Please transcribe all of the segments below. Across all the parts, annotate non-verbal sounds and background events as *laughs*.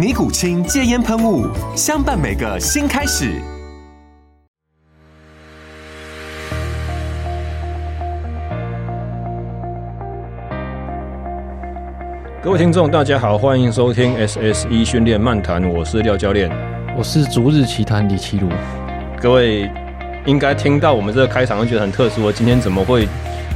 尼古清戒烟喷雾，相伴每个新开始。各位听众，大家好，欢迎收听 SSE 训练漫谈，我是廖教练，我是逐日奇谈李奇如。各位应该听到我们这个开场，会觉得很特殊。我今天怎么会？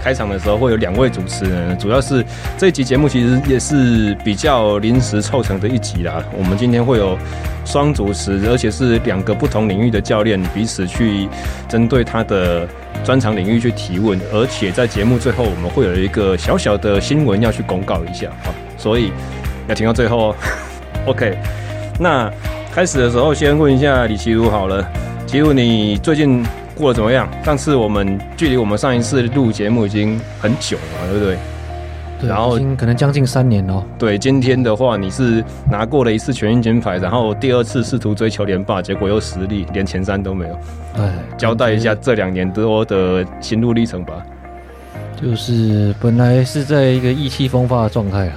开场的时候会有两位主持人，主要是这一集节目其实也是比较临时凑成的一集啦。我们今天会有双主持，而且是两个不同领域的教练彼此去针对他的专长领域去提问，而且在节目最后我们会有一个小小的新闻要去公告一下啊，所以要听到最后哦。OK，那开始的时候先问一下李奇如好了，奇如你最近？过得怎么样？上次我们距离我们上一次录节目已经很久了，对不对？对，然后已经可能将近三年了。对，今天的话你是拿过了一次全运金牌，然后第二次试图追求连霸，结果又失利，连前三都没有。哎，交代一下这两年多的心路历程吧。就是本来是在一个意气风发的状态啊，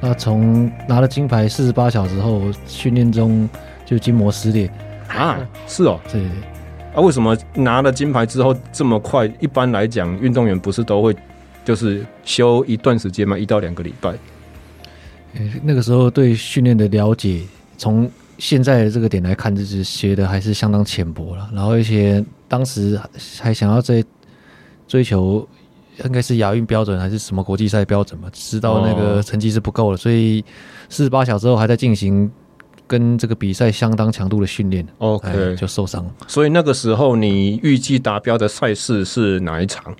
那从拿了金牌四十八小时后，训练中就筋膜撕裂啊？是哦，对。啊，为什么拿了金牌之后这么快？一般来讲，运动员不是都会就是休一段时间吗？一到两个礼拜。欸，那个时候对训练的了解，从现在的这个点来看，就是学的还是相当浅薄了。然后一些当时还想要在追求，应该是亚运标准还是什么国际赛标准嘛？知道那个成绩是不够了，所以四十八小时后还在进行。跟这个比赛相当强度的训练，OK，就受伤。所以那个时候你预计达标的赛事是哪一场？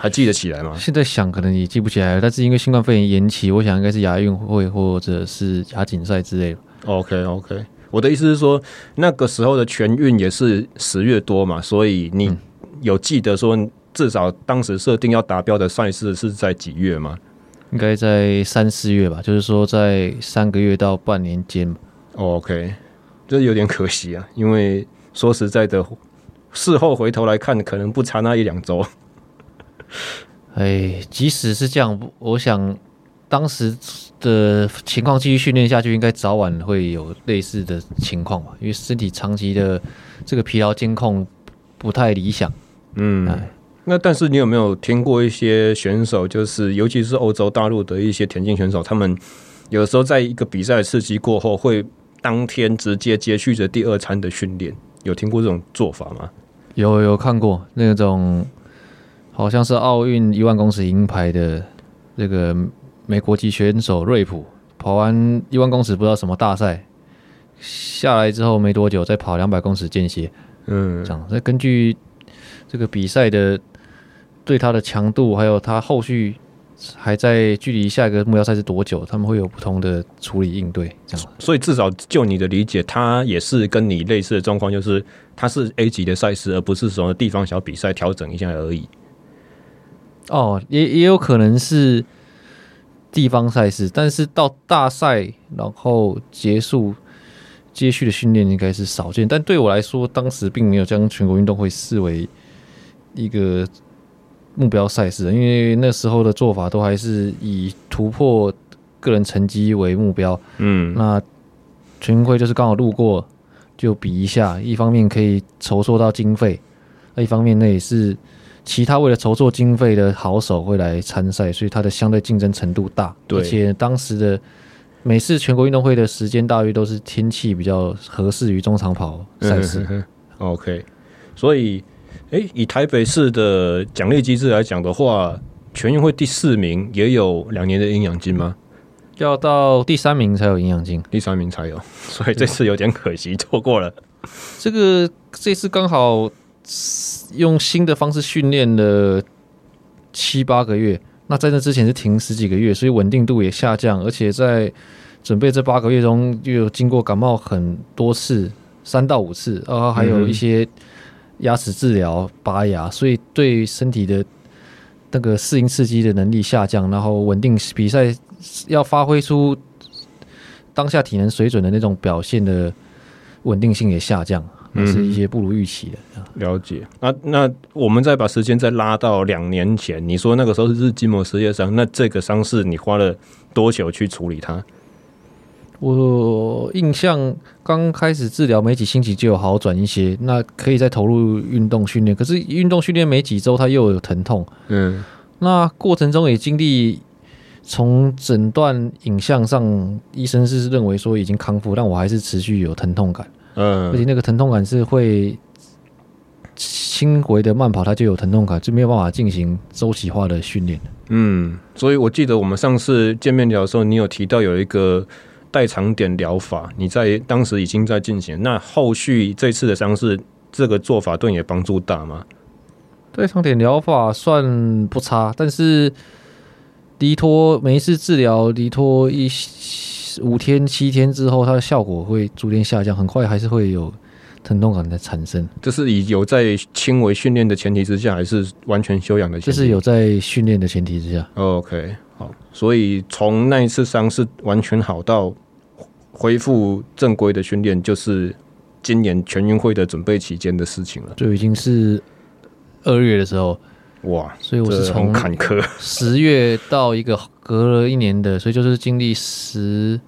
还记得起来吗？现在想可能也记不起来了，但是因为新冠肺炎延期，我想应该是亚运会或者是亚锦赛之类的。OK，OK，我的意思是说，那个时候的全运也是十月多嘛，所以你有记得说至少当时设定要达标的赛事是在几月吗？应该在三四月吧，就是说在三个月到半年间。OK，这有点可惜啊，因为说实在的，事后回头来看，可能不差那一两周。哎，即使是这样，我想当时的情况继续训练下去，应该早晚会有类似的情况吧，因为身体长期的这个疲劳监控不太理想。嗯。哎那但是你有没有听过一些选手，就是尤其是欧洲大陆的一些田径选手，他们有时候在一个比赛刺激过后，会当天直接接续着第二餐的训练，有听过这种做法吗？有有看过那种，好像是奥运一万公尺银牌的那个美国籍选手瑞普，跑完一万公尺不知道什么大赛下来之后没多久，再跑两百公尺间歇，嗯，这样。那根据这个比赛的。对他的强度，还有他后续还在距离下一个目标赛是多久，他们会有不同的处理应对，这样。所以至少就你的理解，他也是跟你类似的状况，就是他是 A 级的赛事，而不是什么地方小比赛调整一下而已。哦，也也有可能是地方赛事，但是到大赛然后结束接续的训练应该是少见。但对我来说，当时并没有将全国运动会视为一个。目标赛事，因为那时候的做法都还是以突破个人成绩为目标。嗯，那全运会就是刚好路过，就比一下。一方面可以筹措到经费，那一方面那也是其他为了筹措经费的好手会来参赛，所以它的相对竞争程度大。对，而且当时的每次全国运动会的时间大约都是天气比较合适于中长跑赛事。嗯。*laughs* OK。所以，哎、欸，以台北市的奖励机制来讲的话，全运会第四名也有两年的营养金吗？要到第三名才有营养金，第三名才有，所以这次有点可惜，错过了。这个这次刚好用新的方式训练了七八个月，那在那之前是停十几个月，所以稳定度也下降，而且在准备这八个月中又有经过感冒很多次，三到五次，然后还有一些牙齿治疗、拔牙，所以对身体的那个适应刺激的能力下降，然后稳定比赛。要发挥出当下体能水准的那种表现的稳定性也下降，那是一些不如预期的。了解。那那我们再把时间再拉到两年前，你说那个时候是日筋膜撕裂伤，那这个伤势你花了多久去处理它？我印象刚开始治疗没几星期就有好转一些，那可以再投入运动训练。可是运动训练没几周，它又有疼痛。嗯，那过程中也经历。从诊断影像上，医生是认为说已经康复，但我还是持续有疼痛感。嗯，而且那个疼痛感是会轻回的慢跑，它就有疼痛感，就没有办法进行周期化的训练。嗯，所以我记得我们上次见面聊的时候，你有提到有一个代偿点疗法，你在当时已经在进行。那后续这次的伤势，这个做法对你的帮助大吗？代偿点疗法算不差，但是。离脱每一次治疗离脱一五天七天之后，它的效果会逐渐下降，很快还是会有疼痛感的产生。这是以有在轻微训练的前提之下，还是完全休养的前提？这是有在训练的前提之下。OK，好，所以从那一次伤势完全好到恢复正规的训练，就是今年全运会的准备期间的事情了。就已经是二月的时候。哇，所以我是从坎坷十月到一个隔了一年的，所以就是经历十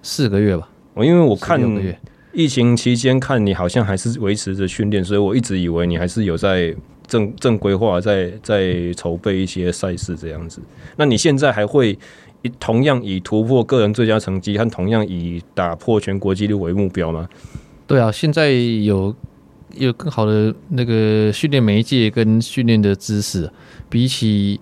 四个月吧。我因为我看疫情期间看你好像还是维持着训练，所以我一直以为你还是有在正正规划，在在筹备一些赛事这样子。那你现在还会以同样以突破个人最佳成绩和同样以打破全国纪录为目标吗？对啊，现在有。有更好的那个训练媒介跟训练的知识，比起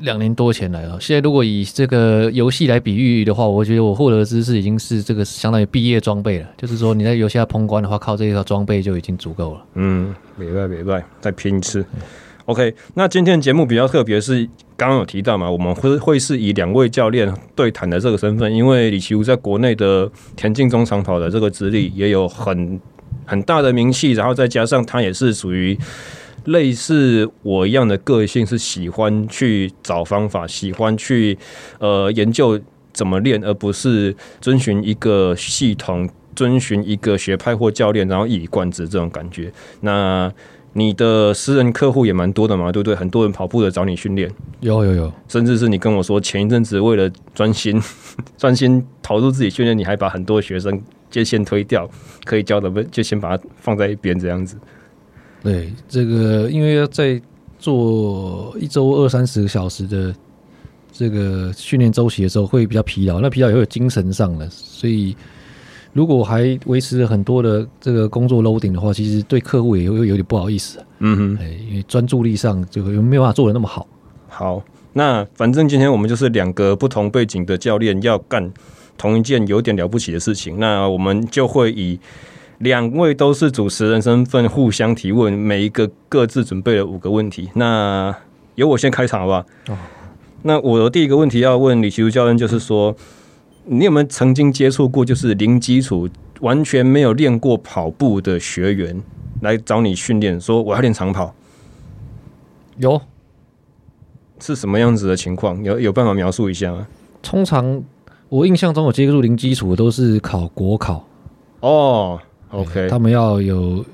两年多前来了。现在如果以这个游戏来比喻的话，我觉得我获得的知识已经是这个相当于毕业装备了。就是说你在游戏要通关的话，靠这一套装备就已经足够了。嗯，明白明白，再拼一次。OK，那今天的节目比较特别，是刚刚有提到嘛，我们会会是以两位教练对谈的这个身份，因为李奇武在国内的田径中长跑的这个资历也有很。很大的名气，然后再加上他也是属于类似我一样的个性，是喜欢去找方法，喜欢去呃研究怎么练，而不是遵循一个系统，遵循一个学派或教练，然后一以贯之这种感觉。那你的私人客户也蛮多的嘛，对不对？很多人跑步的找你训练，有有有，甚至是你跟我说前一阵子为了专心 *laughs* 专心投入自己训练，你还把很多学生。就先推掉，可以教的不就先把它放在一边这样子。对，这个因为要在做一周二三十个小时的这个训练周期的时候，会比较疲劳。那疲劳也会有精神上的，所以如果还维持了很多的这个工作 loading 的话，其实对客户也会有点不好意思。嗯哼，因为专注力上就会没有办法做的那么好。好，那反正今天我们就是两个不同背景的教练要干同一件有点了不起的事情，那我们就会以两位都是主持人身份互相提问，每一个各自准备了五个问题。那由我先开场好不好？哦。那我的第一个问题要问李奇儒教练，就是说，你有没有曾经接触过，就是零基础、完全没有练过跑步的学员来找你训练，说我要练长跑？有，是什么样子的情况？有有办法描述一下吗？通常。我印象中，我接触零基础的都是考国考哦。OK，他们要有，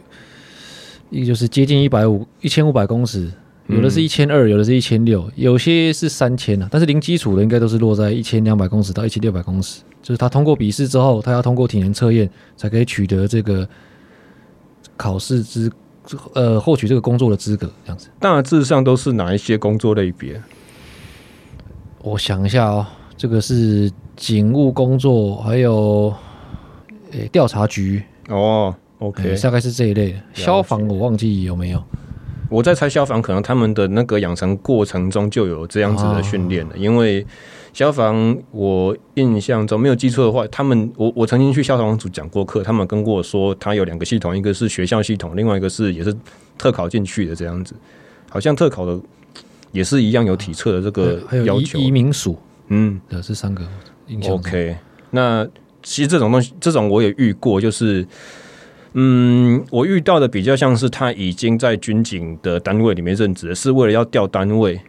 一个就是接近一百五、一千五百公尺，有的是一千二，有的是一千六，有些是三千啊。但是零基础的应该都是落在一千两百公尺到一千六百公尺，就是他通过笔试之后，他要通过体能测验，才可以取得这个考试资，呃，获取这个工作的资格。这样子，大致上都是哪一些工作类别？我想一下哦，这个是。警务工作，还有诶调查局哦 OK，大概是这一类。消防我忘记有没有。我在猜消防可能他们的那个养成过程中就有这样子的训练了，哦、因为消防我印象中没有记错的话，他们我我曾经去消防组讲过课，他们跟过我说，他有两个系统，一个是学校系统，另外一个是也是特考进去的这样子，好像特考的也是一样有体测的这个要求。移民署，嗯，对，这三个。OK，那其实这种东西，这种我也遇过，就是。嗯，我遇到的比较像是他已经在军警的单位里面任职，是为了要调单位，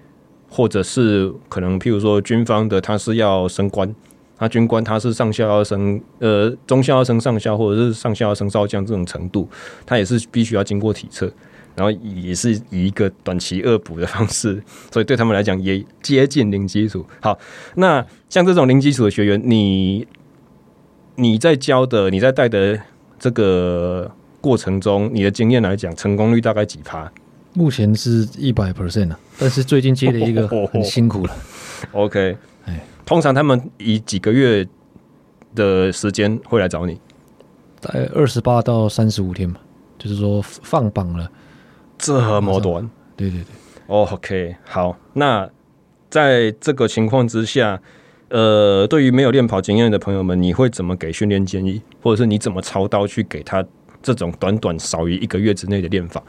或者是可能譬如说军方的他是要升官，他军官他是上校要升，呃，中校要升上校，或者是上校要升少将这种程度，他也是必须要经过体测，然后也是以一个短期恶补的方式，所以对他们来讲也接近零基础。好，那像这种零基础的学员，你你在教的，你在带的。这个过程中，你的经验来讲，成功率大概几趴？目前是一百 percent 啊，但是最近接了一个 *laughs* 很辛苦了。OK，哎通常他们以几个月的时间会来找你？大概二十八到三十五天吧，就是说放榜了，这么短？对对对。OK，好，那在这个情况之下。呃，对于没有练跑经验的朋友们，你会怎么给训练建议，或者是你怎么操刀去给他这种短短少于一个月之内的练法？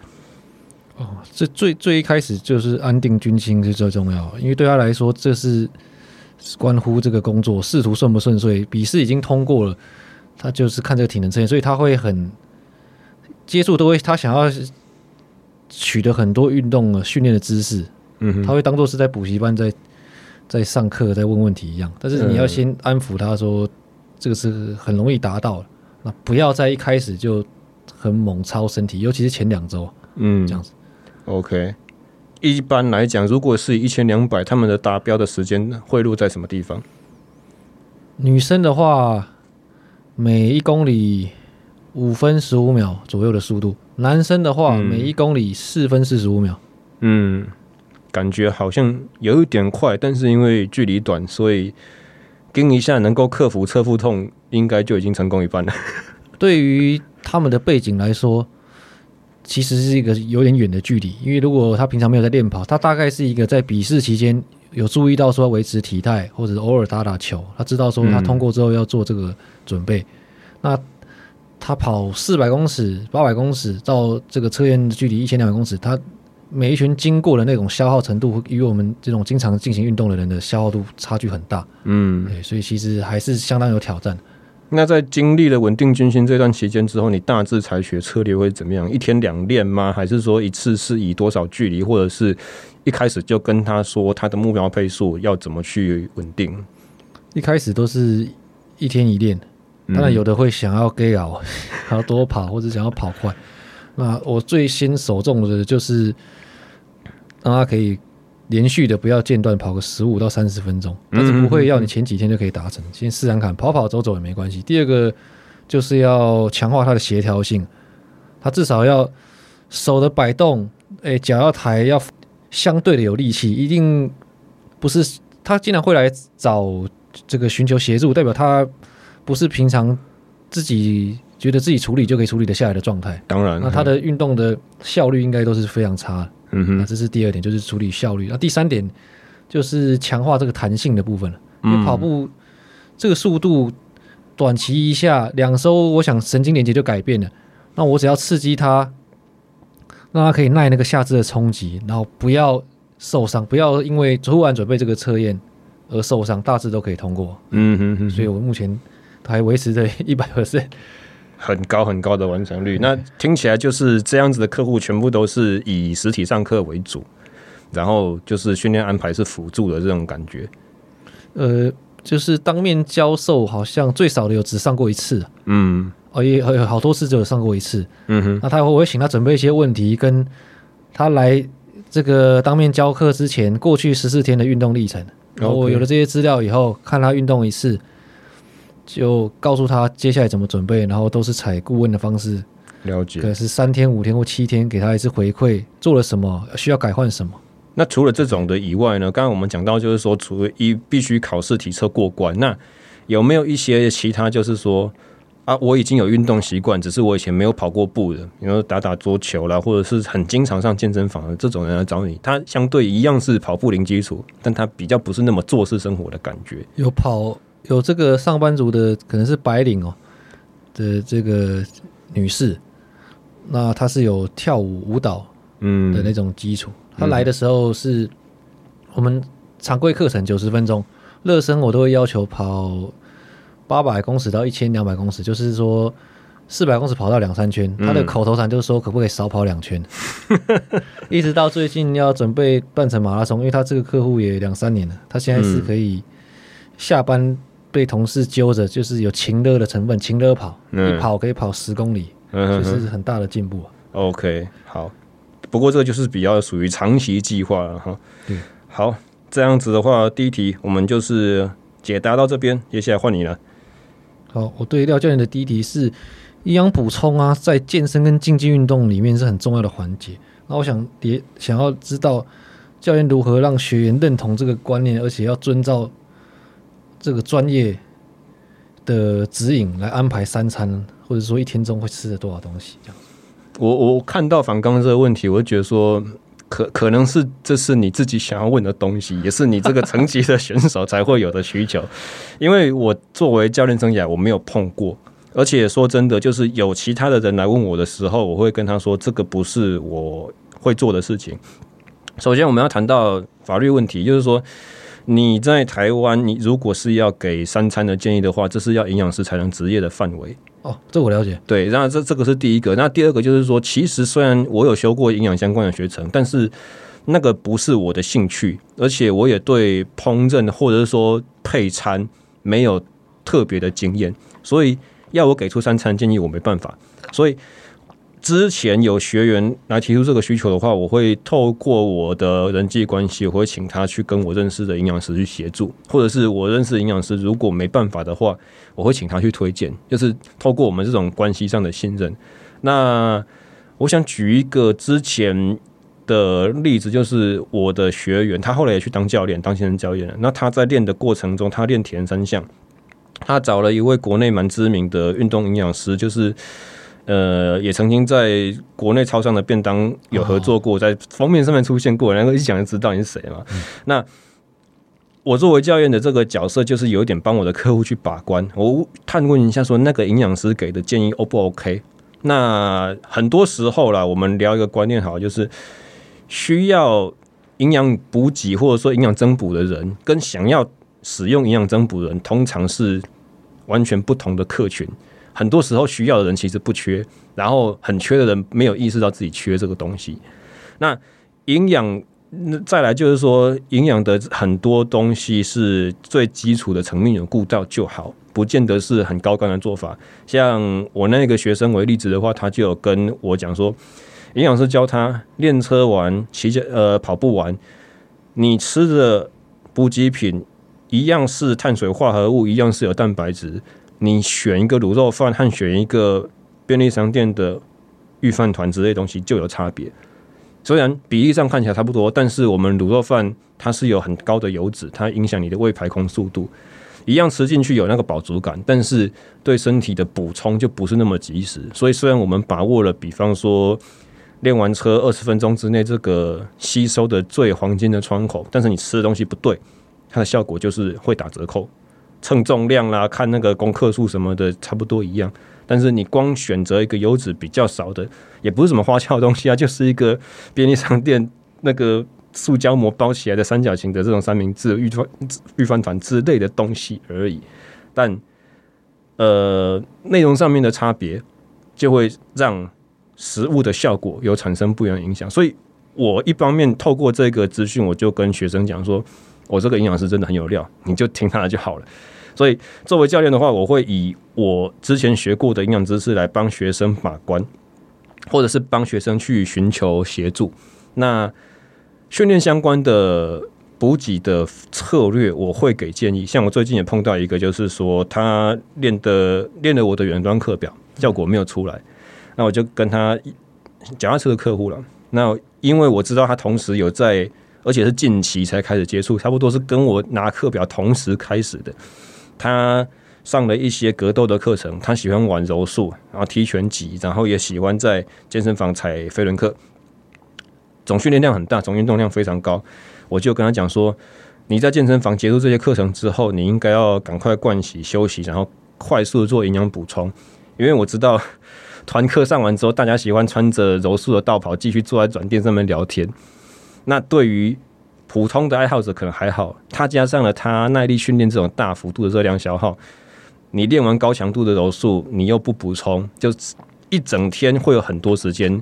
哦，这最最一开始就是安定军心是最重要，因为对他来说，这是关乎这个工作仕途顺不顺遂。笔试已经通过了，他就是看这个体能测验，所以他会很接触都会，他想要取得很多运动训练的知识，嗯，他会当做是在补习班在。在上课，在问问题一样，但是你要先安抚他说，这个是很容易达到的，那不要在一开始就很猛超身体，尤其是前两周，嗯，这样子。OK，一般来讲，如果是一千两百，他们的达标的时间会落在什么地方？女生的话，每一公里五分十五秒左右的速度；男生的话，每一公里四分四十五秒。嗯。感觉好像有一点快，但是因为距离短，所以跟一下能够克服侧腹痛，应该就已经成功一半了。*laughs* 对于他们的背景来说，其实是一个有点远的距离。因为如果他平常没有在练跑，他大概是一个在笔试期间有注意到说要维持体态，或者偶尔打打球，他知道说他通过之后要做这个准备。那他跑四百公尺、八百公尺到这个测验的距离一千两百公尺，他。每一群经过的那种消耗程度，与我们这种经常进行运动的人的消耗度差距很大。嗯，对，所以其实还是相当有挑战。那在经历了稳定军心这段期间之后，你大致采取的策略会怎么样？一天两练吗？还是说一次是以多少距离，或者是一开始就跟他说他的目标配速要怎么去稳定？一开始都是一天一练，当然有的会想要 get out，还要多跑或者想要跑快。那我最先首重的就是让他可以连续的不要间断跑个十五到三十分钟，但是不会要你前几天就可以达成，先试试看，跑跑走走也没关系。第二个就是要强化他的协调性，他至少要手的摆动，哎，脚要抬，要相对的有力气，一定不是他经常会来找这个寻求协助，代表他不是平常自己。觉得自己处理就可以处理得下来的状态，当然，那他的运动的效率应该都是非常差的。嗯哼，那这是第二点，就是处理效率。那第三点就是强化这个弹性的部分了。因为跑步这个速度，短期一下两周，我想神经连接就改变了。那我只要刺激他，让他可以耐那个下肢的冲击，然后不要受伤，不要因为突然准备这个测验而受伤，大致都可以通过。嗯哼哼，所以我目前还维持在一百 percent。很高很高的完成率，那听起来就是这样子的客户全部都是以实体上课为主，然后就是训练安排是辅助的这种感觉。呃，就是当面教授好像最少的有只上过一次，嗯，哦也有好多次只有上过一次，嗯哼。那他会我会请他准备一些问题，跟他来这个当面教课之前过去十四天的运动历程，然后我有了这些资料以后，看他运动一次。就告诉他接下来怎么准备，然后都是采顾问的方式了解，可是三天、五天或七天给他一次回馈，做了什么，需要改换什么。那除了这种的以外呢？刚刚我们讲到就是说，除了一必须考试体测过关，那有没有一些其他就是说，啊，我已经有运动习惯，只是我以前没有跑过步的，比如说打打桌球啦，或者是很经常上健身房的这种人来找你，他相对一样是跑步零基础，但他比较不是那么坐式生活的感觉。有跑有这个上班族的，可能是白领哦的这个女士，那她是有跳舞舞蹈嗯的那种基础，她、嗯、来的时候是我们常规课程九十分钟，热身我都会要求跑。八百公尺到一千两百公尺，就是说四百公尺跑到两三圈。他的口头禅就是说，可不可以少跑两圈？*laughs* 一直到最近要准备半程马拉松，因为他这个客户也两三年了，他现在是可以下班被同事揪着，就是有情勒的成分，情勒跑，一跑可以跑十公里，就是很大的进步。OK，好，不过这个就是比较属于长期计划了哈。对，好，这样子的话，第一题我们就是解答到这边，接下来换你了。好，我对廖教练的第一题是营养补充啊，在健身跟竞技运动里面是很重要的环节。那我想也想要知道教练如何让学员认同这个观念，而且要遵照这个专业的指引来安排三餐，或者说一天中会吃了多少东西这样。我我看到反刚这个问题，我就觉得说。可可能是这是你自己想要问的东西，也是你这个层级的选手才会有的需求。*laughs* 因为我作为教练生涯，我没有碰过，而且说真的，就是有其他的人来问我的时候，我会跟他说，这个不是我会做的事情。首先，我们要谈到法律问题，就是说你在台湾，你如果是要给三餐的建议的话，这是要营养师才能职业的范围。哦，这我了解。对，那这这个是第一个。那第二个就是说，其实虽然我有修过营养相关的学程，但是那个不是我的兴趣，而且我也对烹饪或者是说配餐没有特别的经验，所以要我给出三餐建议，我没办法。所以。之前有学员来提出这个需求的话，我会透过我的人际关系，我会请他去跟我认识的营养师去协助，或者是我认识营养师，如果没办法的话，我会请他去推荐，就是透过我们这种关系上的信任。那我想举一个之前的例子，就是我的学员，他后来也去当教练，当健身教练了。那他在练的过程中，他练田三项，他找了一位国内蛮知名的运动营养师，就是。呃，也曾经在国内超商的便当有合作过，在封面上面出现过，然后一讲就知道你是谁嘛。嗯、那我作为教练的这个角色，就是有一点帮我的客户去把关，我探问一下说那个营养师给的建议 O 不 OK？那很多时候啦，我们聊一个观念好，就是需要营养补给或者说营养增补的人，跟想要使用营养增补的人，通常是完全不同的客群。很多时候需要的人其实不缺，然后很缺的人没有意识到自己缺这个东西。那营养，再来就是说，营养的很多东西是最基础的层面有顾到就好，不见得是很高竿的做法。像我那个学生为例子的话，他就有跟我讲说，营养师教他练车完、骑脚呃跑步完，你吃的补给品一样是碳水化合物，一样是有蛋白质。你选一个卤肉饭和选一个便利商店的预饭团之类的东西就有差别。虽然比例上看起来差不多，但是我们卤肉饭它是有很高的油脂，它影响你的胃排空速度。一样吃进去有那个饱足感，但是对身体的补充就不是那么及时。所以虽然我们把握了，比方说练完车二十分钟之内这个吸收的最黄金的窗口，但是你吃的东西不对，它的效果就是会打折扣。称重量啦，看那个公克数什么的，差不多一样。但是你光选择一个油脂比较少的，也不是什么花俏的东西啊，就是一个便利商店那个塑胶膜包起来的三角形的这种三明治、御饭御饭团之类的东西而已。但呃，内容上面的差别就会让食物的效果有产生不一样的影响。所以我一方面透过这个资讯，我就跟学生讲说。我这个营养师真的很有料，你就听他的就好了。所以作为教练的话，我会以我之前学过的营养知识来帮学生把关，或者是帮学生去寻求协助。那训练相关的补给的策略，我会给建议。像我最近也碰到一个，就是说他练的练了我的远端课表，效果没有出来，那我就跟他脚踏车的客户了。那因为我知道他同时有在。而且是近期才开始接触，差不多是跟我拿课表同时开始的。他上了一些格斗的课程，他喜欢玩柔术，然后踢拳击，然后也喜欢在健身房踩飞轮课，总训练量很大，总运动量非常高。我就跟他讲说，你在健身房结束这些课程之后，你应该要赶快灌洗休息，然后快速做营养补充，因为我知道团课上完之后，大家喜欢穿着柔术的道袍继续坐在转垫上面聊天。那对于普通的爱好者可能还好，他加上了他耐力训练这种大幅度的热量消耗。你练完高强度的柔术，你又不补充，就一整天会有很多时间，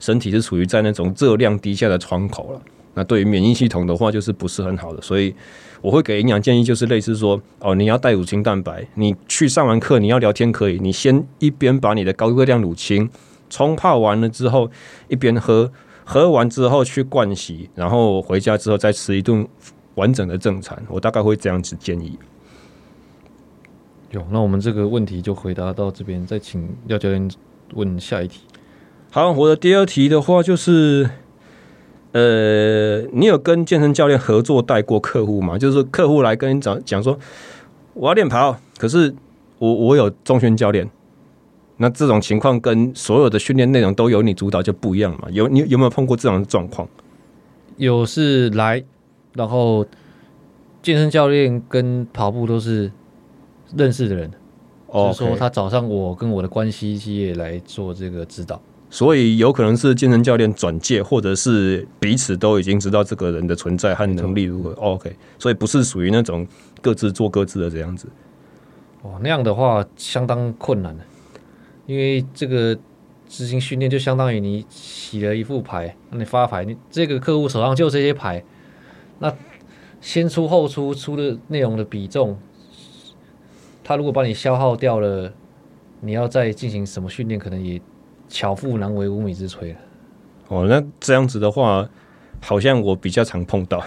身体是处于在那种热量低下的窗口了。那对于免疫系统的话，就是不是很好的。所以我会给营养建议，就是类似说，哦，你要带乳清蛋白，你去上完课，你要聊天可以，你先一边把你的高热量乳清冲泡完了之后，一边喝，喝完之后去盥洗，然后回家之后再吃一顿完整的正餐。我大概会这样子建议。有，那我们这个问题就回答到这边，再请廖教练问下一题。好，我的第二题的话就是，呃，你有跟健身教练合作带过客户吗？就是客户来跟你讲讲说，我要练跑，可是我我有中训教练，那这种情况跟所有的训练内容都由你主导就不一样嘛？有你有没有碰过这种状况？有是来，然后健身教练跟跑步都是。认识的人.就是说他找上我跟我的关系企业来做这个指导，所以有可能是健身教练转介，或者是彼此都已经知道这个人的存在和能力如何。OK，所以不是属于那种各自做各自的这样子。哦，那样的话相当困难，因为这个执行训练就相当于你洗了一副牌，那你发牌，你这个客户手上就这些牌，那先出后出出的内容的比重。他如果把你消耗掉了，你要再进行什么训练，可能也巧妇难为无米之炊了。哦，那这样子的话，好像我比较常碰到，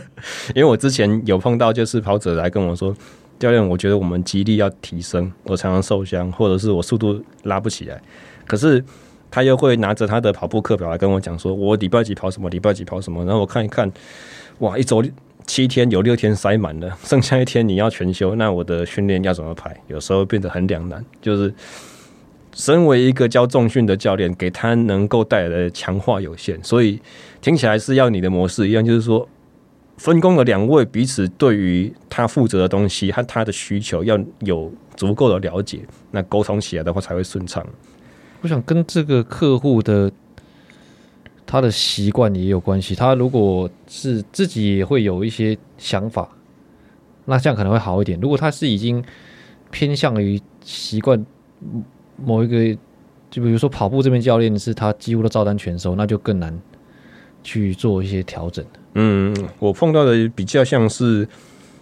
*laughs* 因为我之前有碰到，就是跑者来跟我说：“教练，我觉得我们肌力要提升，我常常受伤，或者是我速度拉不起来。”可是他又会拿着他的跑步课表来跟我讲说：“我礼拜几跑什么，礼拜几跑什么。”然后我看一看，哇，一周。七天有六天塞满了，*laughs* 剩下一天你要全休，那我的训练要怎么排？有时候变得很两难。就是身为一个教重训的教练，给他能够带来的强化有限，所以听起来是要你的模式一样，就是说分工的两位彼此对于他负责的东西和他的需求要有足够的了解，那沟通起来的话才会顺畅。我想跟这个客户的。他的习惯也有关系。他如果是自己也会有一些想法，那这样可能会好一点。如果他是已经偏向于习惯某一个，就比如说跑步这边教练是他几乎都照单全收，那就更难去做一些调整。嗯，我碰到的比较像是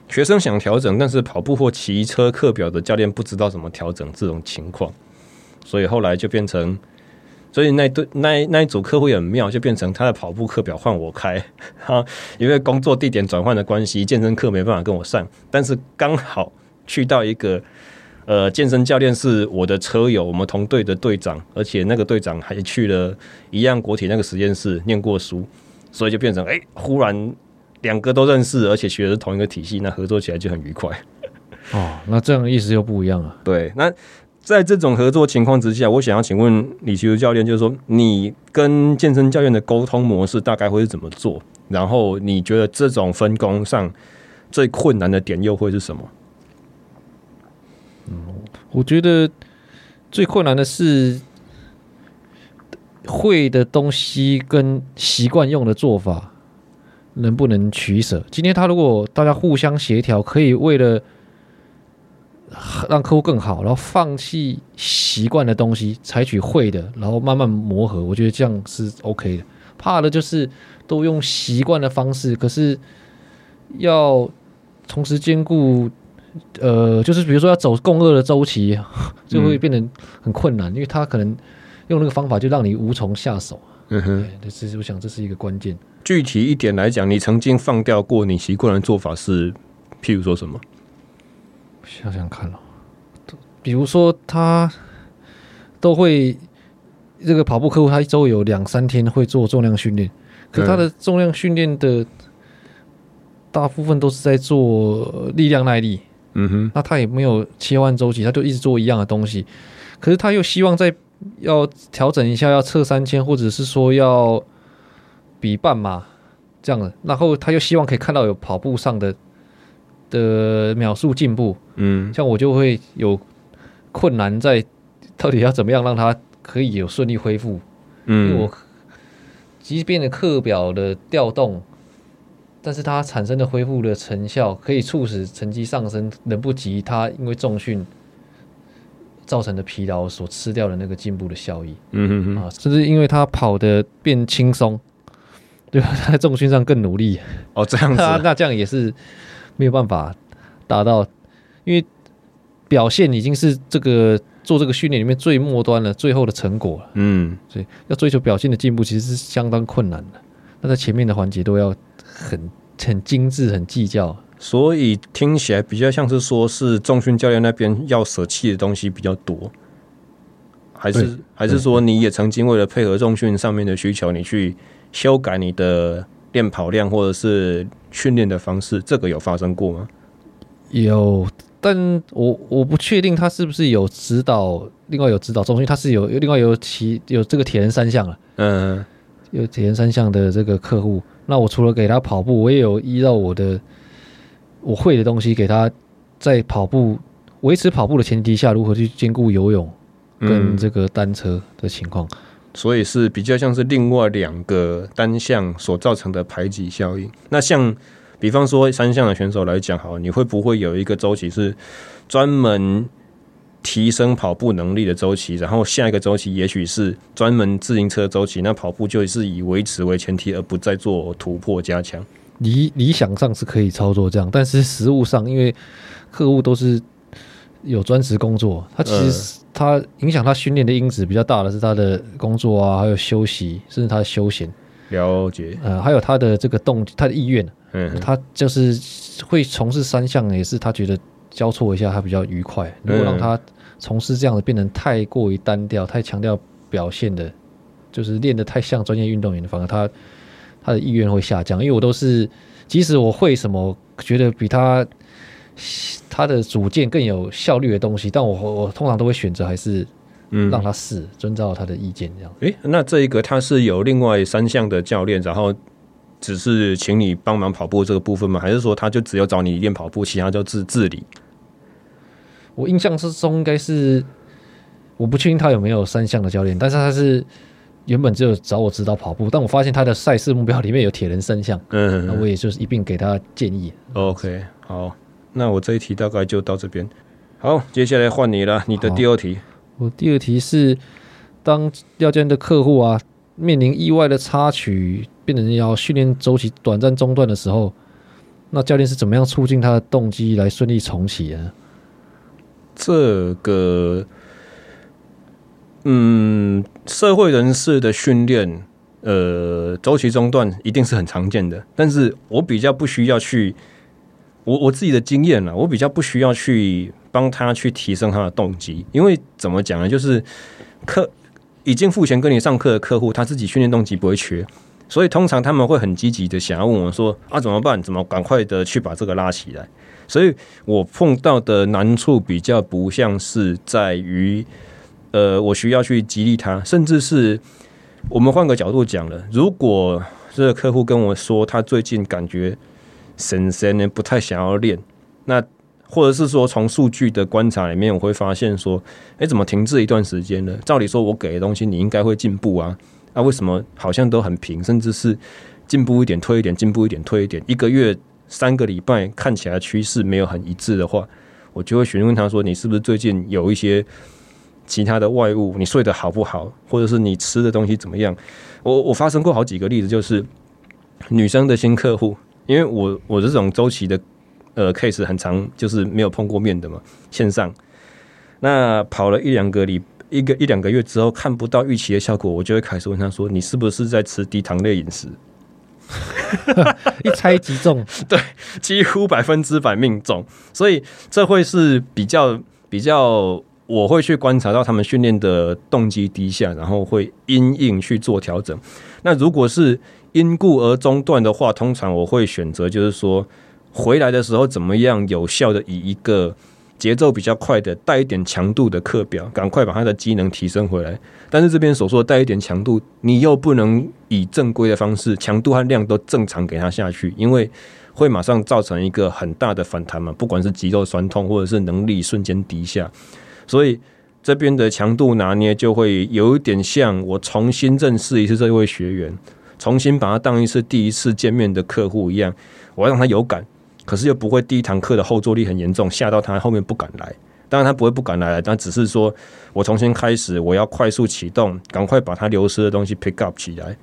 学生想调整，但是跑步或骑车课表的教练不知道怎么调整这种情况，所以后来就变成。所以那对那那一组客户也很妙，就变成他的跑步课表换我开哈，因为工作地点转换的关系，健身课没办法跟我上。但是刚好去到一个呃健身教练是我的车友，我们同队的队长，而且那个队长还去了一样国体那个实验室念过书，所以就变成哎、欸，忽然两个都认识，而且学的是同一个体系，那合作起来就很愉快。哦，那这样的意思又不一样了。对，那。在这种合作情况之下，我想要请问李奇儒教练，就是说你跟健身教练的沟通模式大概会是怎么做？然后你觉得这种分工上最困难的点又会是什么？嗯，我觉得最困难的是会的东西跟习惯用的做法能不能取舍？今天他如果大家互相协调，可以为了。让客户更好，然后放弃习惯的东西，采取会的，然后慢慢磨合。我觉得这样是 OK 的。怕的就是都用习惯的方式，可是要同时兼顾，呃，就是比如说要走共轭的周期，*laughs* 就会变得很困难，因为他可能用那个方法就让你无从下手。嗯哼，其实我想这是一个关键。具体一点来讲，你曾经放掉过你习惯的做法是，譬如说什么？想想看哦，比如说他都会这个跑步客户，他一周有两三天会做重量训练，可他的重量训练的大部分都是在做力量耐力，嗯哼，那他也没有切换周期，他就一直做一样的东西。可是他又希望在要调整一下，要测三千，或者是说要比半马这样的，然后他又希望可以看到有跑步上的的秒数进步。嗯，像我就会有困难在到底要怎么样让他可以有顺利恢复。嗯，因为我即便的课表的调动。但是它产生的恢复的成效，可以促使成绩上升，能不及它因为重训造成的疲劳所吃掉的那个进步的效益。嗯哼哼啊，甚至因为他跑得变轻松，*laughs* 对吧？他在重训上更努力。哦，这样子，那 *laughs* 那这样也是没有办法达到，因为表现已经是这个做这个训练里面最末端了，最后的成果了。嗯，所以要追求表现的进步，其实是相当困难的。那在前面的环节都要。很很精致，很计较，所以听起来比较像是说，是重训教练那边要舍弃的东西比较多，还是还是说你也曾经为了配合重训上面的需求，你去修改你的练跑量或者是训练的方式，这个有发生过吗？有，但我我不确定他是不是有指导，另外有指导重训，他是有另外有其有这个铁人三项了，嗯，有铁人三项的这个客户。那我除了给他跑步，我也有依照我的我会的东西给他，在跑步维持跑步的前提下，如何去兼顾游泳跟这个单车的情况，所以是比较像是另外两个单项所造成的排挤效应。那像比方说三项的选手来讲，好，你会不会有一个周期是专门？提升跑步能力的周期，然后下一个周期也许是专门自行车周期。那跑步就是以维持为前提，而不再做突破加强。理理想上是可以操作这样，但是实物上，因为客户都是有专职工作，他其实他影响他训练的因子比较大的是他的工作啊，还有休息，甚至他的休闲。了解，呃，还有他的这个动，他的意愿。嗯，他就是会从事三项，也是他觉得。交错一下，他比较愉快。如果让他从事这样的变成太过于单调、太强调表现的，就是练得太像专业运动员的，反而他他的意愿会下降。因为我都是，即使我会什么，觉得比他他的主见更有效率的东西，但我我通常都会选择还是嗯让他试，遵照他的意见这样。诶、欸，那这一个他是有另外三项的教练，然后。只是请你帮忙跑步这个部分吗？还是说他就只有找你练跑步，其他就自自理？我印象之中应该是，我不确定他有没有三项的教练，但是他是原本只有找我指导跑步，但我发现他的赛事目标里面有铁人三项，嗯，那我也就是一并给他建议。OK，好，那我这一题大概就到这边。好，接下来换你了，你的第二题。我第二题是，当教练的客户啊面临意外的插曲。变成要训练周期短暂中断的时候，那教练是怎么样促进他的动机来顺利重启呢？这个，嗯，社会人士的训练，呃，周期中断一定是很常见的。但是我比较不需要去，我我自己的经验啊，我比较不需要去帮他去提升他的动机，因为怎么讲呢？就是课已经付钱跟你上课的客户，他自己训练动机不会缺。所以通常他们会很积极的想要问我说：“啊，怎么办？怎么赶快的去把这个拉起来？”所以我碰到的难处比较不像是在于，呃，我需要去激励他，甚至是我们换个角度讲了，如果这个客户跟我说他最近感觉神神呢不太想要练，那或者是说从数据的观察里面，我会发现说：“哎，怎么停滞一段时间了？照理说我给的东西你应该会进步啊。”那、啊、为什么好像都很平，甚至是进步一点退一点，进步一点退一点？一个月三个礼拜看起来趋势没有很一致的话，我就会询问他说：“你是不是最近有一些其他的外物？你睡得好不好？或者是你吃的东西怎么样？”我我发生过好几个例子，就是女生的新客户，因为我我这种周期的呃 case 很长，就是没有碰过面的嘛，线上那跑了一两个礼。一个一两个月之后看不到预期的效果，我就会开始问他说：“你是不是在吃低糖类饮食？”一猜即中，对，几乎百分之百命中。所以这会是比较比较，我会去观察到他们训练的动机低下，然后会因应去做调整。那如果是因故而中断的话，通常我会选择就是说，回来的时候怎么样有效的以一个节奏比较快的带一点强度的课表，赶快把他的机能提升回来。但是这边所说的带一点强度，你又不能以正规的方式，强度和量都正常给他下去，因为会马上造成一个很大的反弹嘛，不管是肌肉酸痛或者是能力瞬间低下，所以这边的强度拿捏就会有一点像我重新认识一次这位学员，重新把他当一次第一次见面的客户一样，我要让他有感。可是又不会第一堂课的后坐力很严重，吓到他后面不敢来。当然他不会不敢来，但只是说我重新开始，我要快速启动，赶快把他流失的东西 pick up 起来。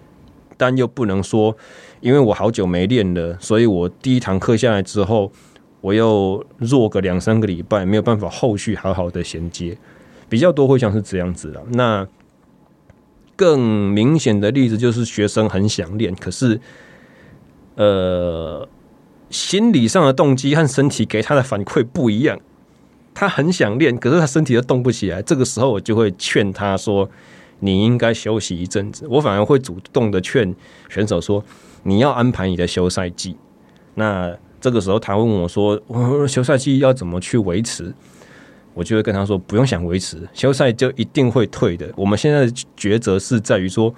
但又不能说，因为我好久没练了，所以我第一堂课下来之后，我又弱个两三个礼拜，没有办法后续好好的衔接。比较多会像是这样子的。那更明显的例子就是学生很想练，可是呃。心理上的动机和身体给他的反馈不一样，他很想练，可是他身体都动不起来。这个时候，我就会劝他说：“你应该休息一阵子。”我反而会主动的劝选手说：“你要安排你的休赛季。”那这个时候，他问我说：“我休赛季要怎么去维持？”我就会跟他说：“不用想维持，休赛就一定会退的。我们现在的抉择是在于说。”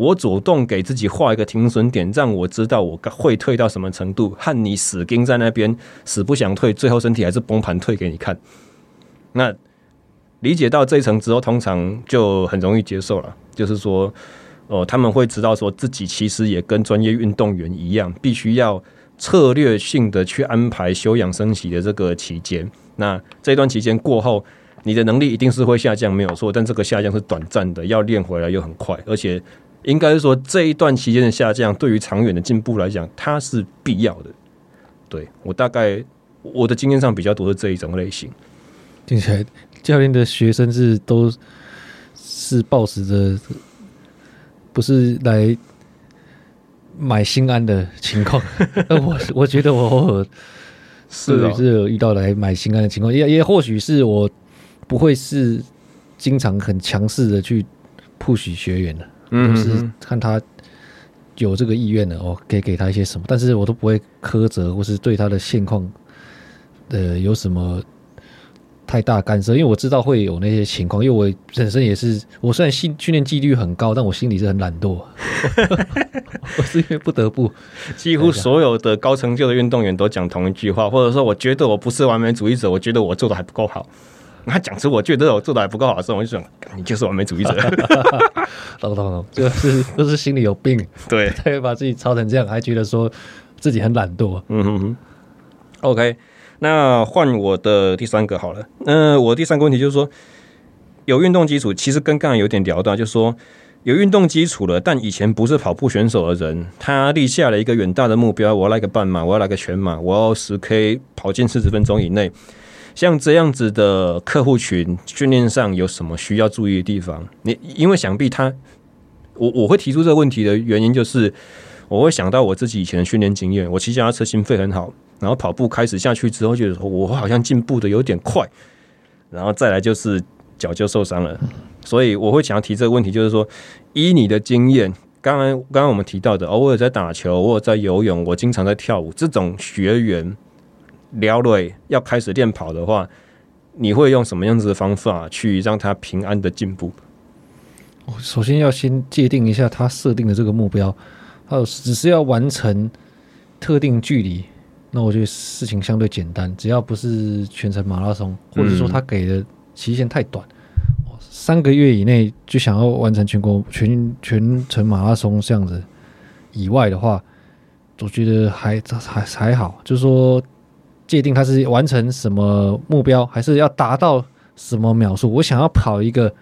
我主动给自己画一个停损点，让我知道我会退到什么程度，和你死盯在那边死不想退，最后身体还是崩盘退给你看。那理解到这一层之后，通常就很容易接受了。就是说，哦、呃，他们会知道说自己其实也跟专业运动员一样，必须要策略性的去安排休养生息的这个期间。那这段期间过后，你的能力一定是会下降，没有错，但这个下降是短暂的，要练回来又很快，而且。应该是说，这一段期间的下降，对于长远的进步来讲，它是必要的。对，我大概我的经验上比较多是这一种类型。听起来教练的学生是都是抱持着不是来买心安的情况。*laughs* 我我觉得我偶尔是是有遇到来买心安的情况，也也或许是我不会是经常很强势的去 push 学员的。嗯，就是看他有这个意愿的，我可以给他一些什么，但是我都不会苛责或是对他的现况呃有什么太大干涉，因为我知道会有那些情况，因为我本身也是，我虽然训训练纪律很高，但我心里是很懒惰，*laughs* 我是因为不得不。*laughs* 几乎所有的高成就的运动员都讲同一句话，或者说我觉得我不是完美主义者，我觉得我做的还不够好。他讲出我觉得我做的还不够好的时候，我就想，*laughs* 你就是完美主义者。懂懂懂，就是就是心里有病，对，才会把自己操成这样，还觉得说自己很懒惰。嗯哼哼。OK，那换我的第三个好了。那、我第三个问题就是说，有运动基础，其实跟刚才有点聊到，就是说有运动基础了，但以前不是跑步选手的人，他立下了一个远大的目标，我要来个半马，我要来个全马，我要十 K 跑进四十分钟以内。像这样子的客户群训练上有什么需要注意的地方？你因为想必他，我我会提出这个问题的原因就是，我会想到我自己以前的训练经验。我骑脚踏车心肺很好，然后跑步开始下去之后，觉得说我好像进步的有点快，然后再来就是脚就受伤了。所以我会想要提这个问题，就是说，依你的经验，刚刚刚刚我们提到的，偶尔在打球，偶尔在游泳，我经常在跳舞，这种学员。聊累要开始练跑的话，你会用什么样子的方法去让他平安的进步？我首先要先界定一下他设定的这个目标，还有只是要完成特定距离，那我觉得事情相对简单，只要不是全程马拉松，或者说他给的期限太短，嗯、三个月以内就想要完成全国全全程马拉松这样子以外的话，我觉得还还还好，就是说。界定他是完成什么目标，还是要达到什么秒数？我想要跑一个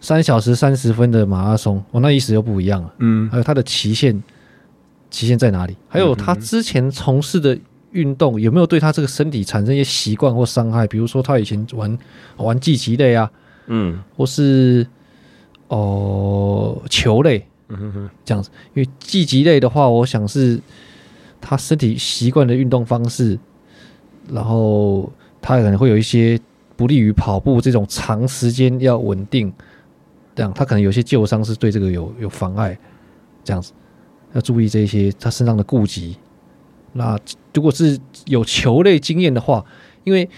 三小时三十分的马拉松，我、哦、那意思又不一样了。嗯，还有它的期限，期限在哪里？还有他之前从事的运动有没有对他这个身体产生一些习惯或伤害？比如说他以前玩玩竞技类啊，嗯，或是哦、呃、球类，嗯哼哼，这样子。因为竞技类的话，我想是他身体习惯的运动方式。然后他可能会有一些不利于跑步这种长时间要稳定，这样他可能有些旧伤是对这个有有妨碍，这样子要注意这些他身上的顾忌，那如果是有球类经验的话，因为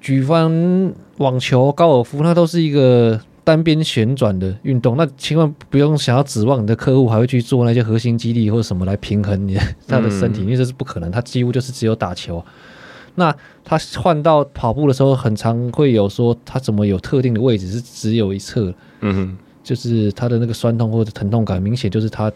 举方网球、高尔夫，它都是一个单边旋转的运动，那千万不用想要指望你的客户还会去做那些核心肌力或者什么来平衡你他的身体，因为这是不可能，他几乎就是只有打球。那他换到跑步的时候，很常会有说他怎么有特定的位置是只有一侧，嗯哼，就是他的那个酸痛或者疼痛感明显就是他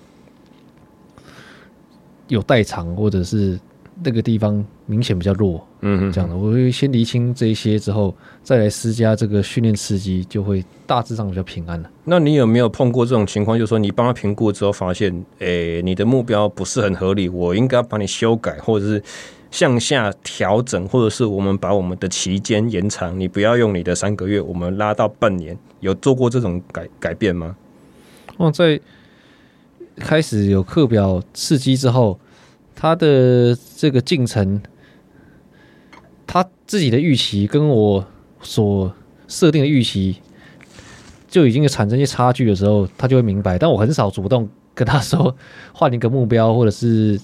有代偿，或者是那个地方明显比较弱，嗯哼，这样的，我会先厘清这一些之后，再来施加这个训练刺激，就会大致上比较平安了。那你有没有碰过这种情况？就是说你帮他评估之后发现，诶、欸，你的目标不是很合理，我应该把你修改，或者是？向下调整，或者是我们把我们的期间延长，你不要用你的三个月，我们拉到半年，有做过这种改改变吗？哦，在开始有课表刺激之后，他的这个进程，他自己的预期跟我所设定的预期就已经产生一些差距的时候，他就会明白。但我很少主动跟他说换一个目标，或者是。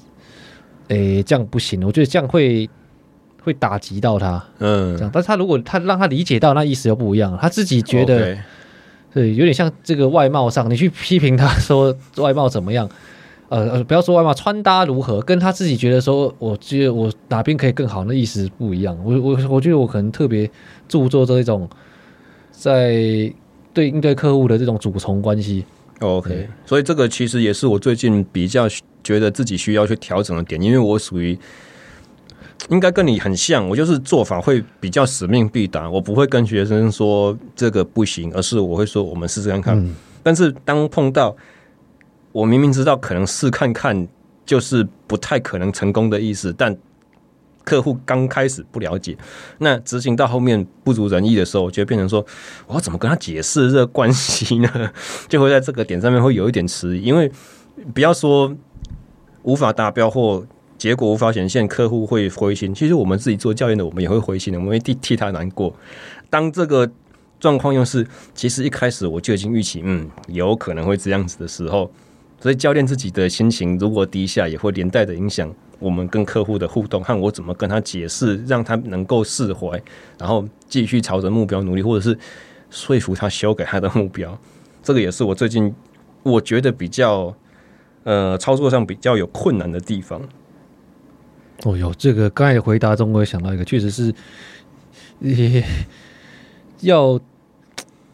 诶、这样不行，我觉得这样会会打击到他。嗯，这样，但是他如果他让他理解到那意思又不一样，他自己觉得对，有点像这个外貌上，你去批评他说 *laughs* 外貌怎么样，呃呃，不要说外貌，穿搭如何，跟他自己觉得说，我觉得我哪边可以更好，那意思不一样。我我我觉得我可能特别注重这种在对应对客户的这种主从关系。OK，所以这个其实也是我最近比较。觉得自己需要去调整的点，因为我属于应该跟你很像，我就是做法会比较使命必达，我不会跟学生说这个不行，而是我会说我们试试看看。嗯、但是当碰到我明明知道可能试看看就是不太可能成功的意思，但客户刚开始不了解，那执行到后面不如人意的时候，我就变成说我要怎么跟他解释这个关系呢？*laughs* 就会在这个点上面会有一点迟疑，因为不要说。无法达标或结果无法显现，客户会灰心。其实我们自己做教练的，我们也会灰心的，我们会替替他难过。当这个状况又是，其实一开始我就已经预期，嗯，有可能会这样子的时候，所以教练自己的心情如果低下，也会连带的影响我们跟客户的互动，和我怎么跟他解释，让他能够释怀，然后继续朝着目标努力，或者是说服他修改他的目标。这个也是我最近我觉得比较。呃，操作上比较有困难的地方。哦哟，这个刚才的回答中，我也想到一个，确实是，也要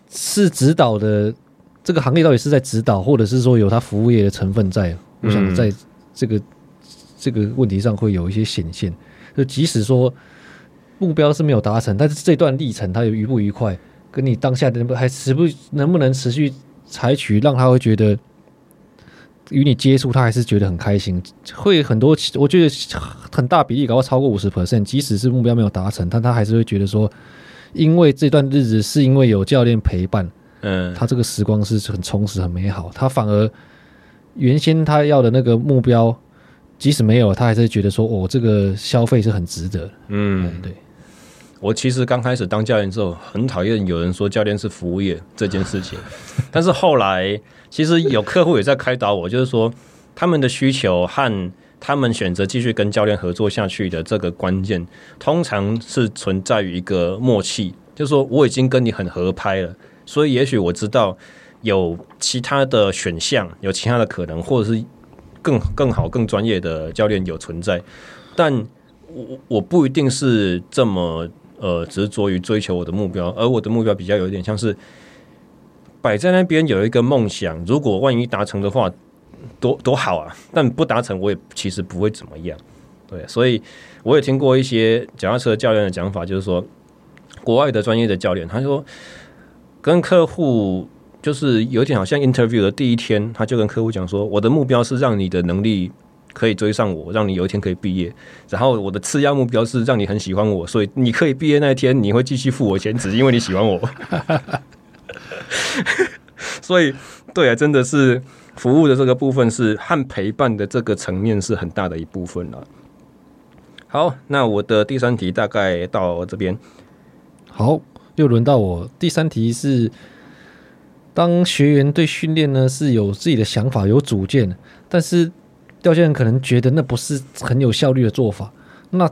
是指导的这个行业到底是在指导，或者是说有他服务业的成分在？我想在这个、嗯、这个问题上会有一些显现。就即使说目标是没有达成，但是这段历程它有愉不愉快，跟你当下能不还持不能不能持续采取，让他会觉得。与你接触，他还是觉得很开心，会很多。我觉得很大比例，搞到超过五十 percent，即使是目标没有达成，但他还是会觉得说，因为这段日子是因为有教练陪伴，嗯，他这个时光是很充实、很美好。他反而原先他要的那个目标，即使没有，他还是觉得说，哦，这个消费是很值得。嗯，对。我其实刚开始当教练之后，很讨厌有人说教练是服务业这件事情。*laughs* 但是后来，其实有客户也在开导我，就是说他们的需求和他们选择继续跟教练合作下去的这个关键，通常是存在于一个默契，就是说我已经跟你很合拍了，所以也许我知道有其他的选项，有其他的可能，或者是更更好、更专业的教练有存在，但我我不一定是这么。呃，执着于追求我的目标，而我的目标比较有点像是摆在那边有一个梦想，如果万一达成的话，多多好啊！但不达成，我也其实不会怎么样。对，所以我也听过一些脚踏车教练的讲法，就是说，国外的专业的教练，他说跟客户就是有点好像 interview 的第一天，他就跟客户讲说，我的目标是让你的能力。可以追上我，让你有一天可以毕业。然后我的次要目标是让你很喜欢我，所以你可以毕业那一天，你会继续付我钱，只是因为你喜欢我。*laughs* 所以，对啊，真的是服务的这个部分是和陪伴的这个层面是很大的一部分了。好，那我的第三题大概到这边。好，又轮到我。第三题是：当学员对训练呢是有自己的想法、有主见，但是。掉线可能觉得那不是很有效率的做法。那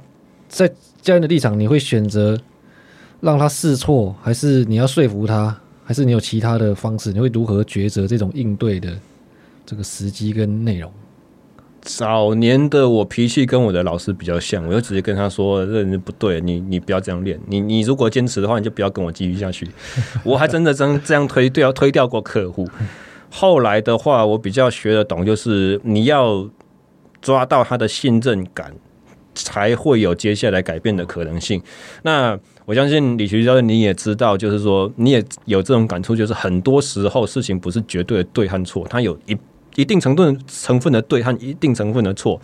在教练的立场，你会选择让他试错，还是你要说服他，还是你有其他的方式？你会如何抉择这种应对的这个时机跟内容？早年的我脾气跟我的老师比较像，我就直接跟他说：“这人不对，你你不要这样练。你你如果坚持的话，你就不要跟我继续下去。*laughs* ”我还真的真这样推掉推掉过客户。后来的话，我比较学得懂，就是你要抓到他的信任感，才会有接下来改变的可能性。那我相信李学教练你也知道，就是说你也有这种感触，就是很多时候事情不是绝对的对和错，它有一。一定程度成分的对和一定成分的错，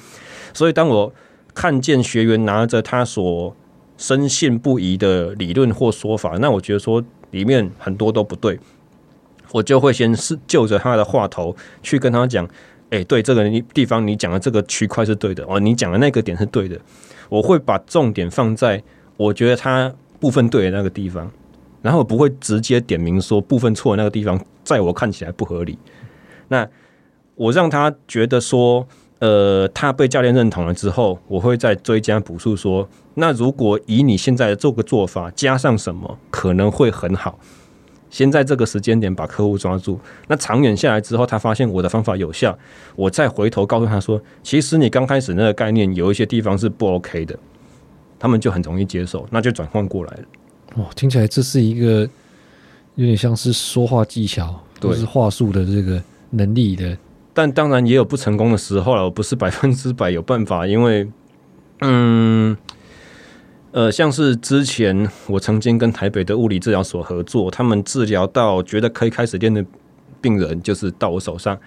所以当我看见学员拿着他所深信不疑的理论或说法，那我觉得说里面很多都不对，我就会先是就着他的话头去跟他讲，哎，对这个地方你讲的这个区块是对的哦，你讲的那个点是对的，我会把重点放在我觉得他部分对的那个地方，然后不会直接点名说部分错的那个地方，在我看起来不合理，那。我让他觉得说，呃，他被教练认同了之后，我会再追加补述说，那如果以你现在的这个做法加上什么，可能会很好。先在这个时间点把客户抓住，那长远下来之后，他发现我的方法有效，我再回头告诉他说，其实你刚开始那个概念有一些地方是不 OK 的，他们就很容易接受，那就转换过来了。哦，听起来这是一个有点像是说话技巧，都是话术的这个能力的。但当然也有不成功的时候了，我不是百分之百有办法，因为，嗯，呃，像是之前我曾经跟台北的物理治疗所合作，他们治疗到觉得可以开始练的病人，就是到我手上，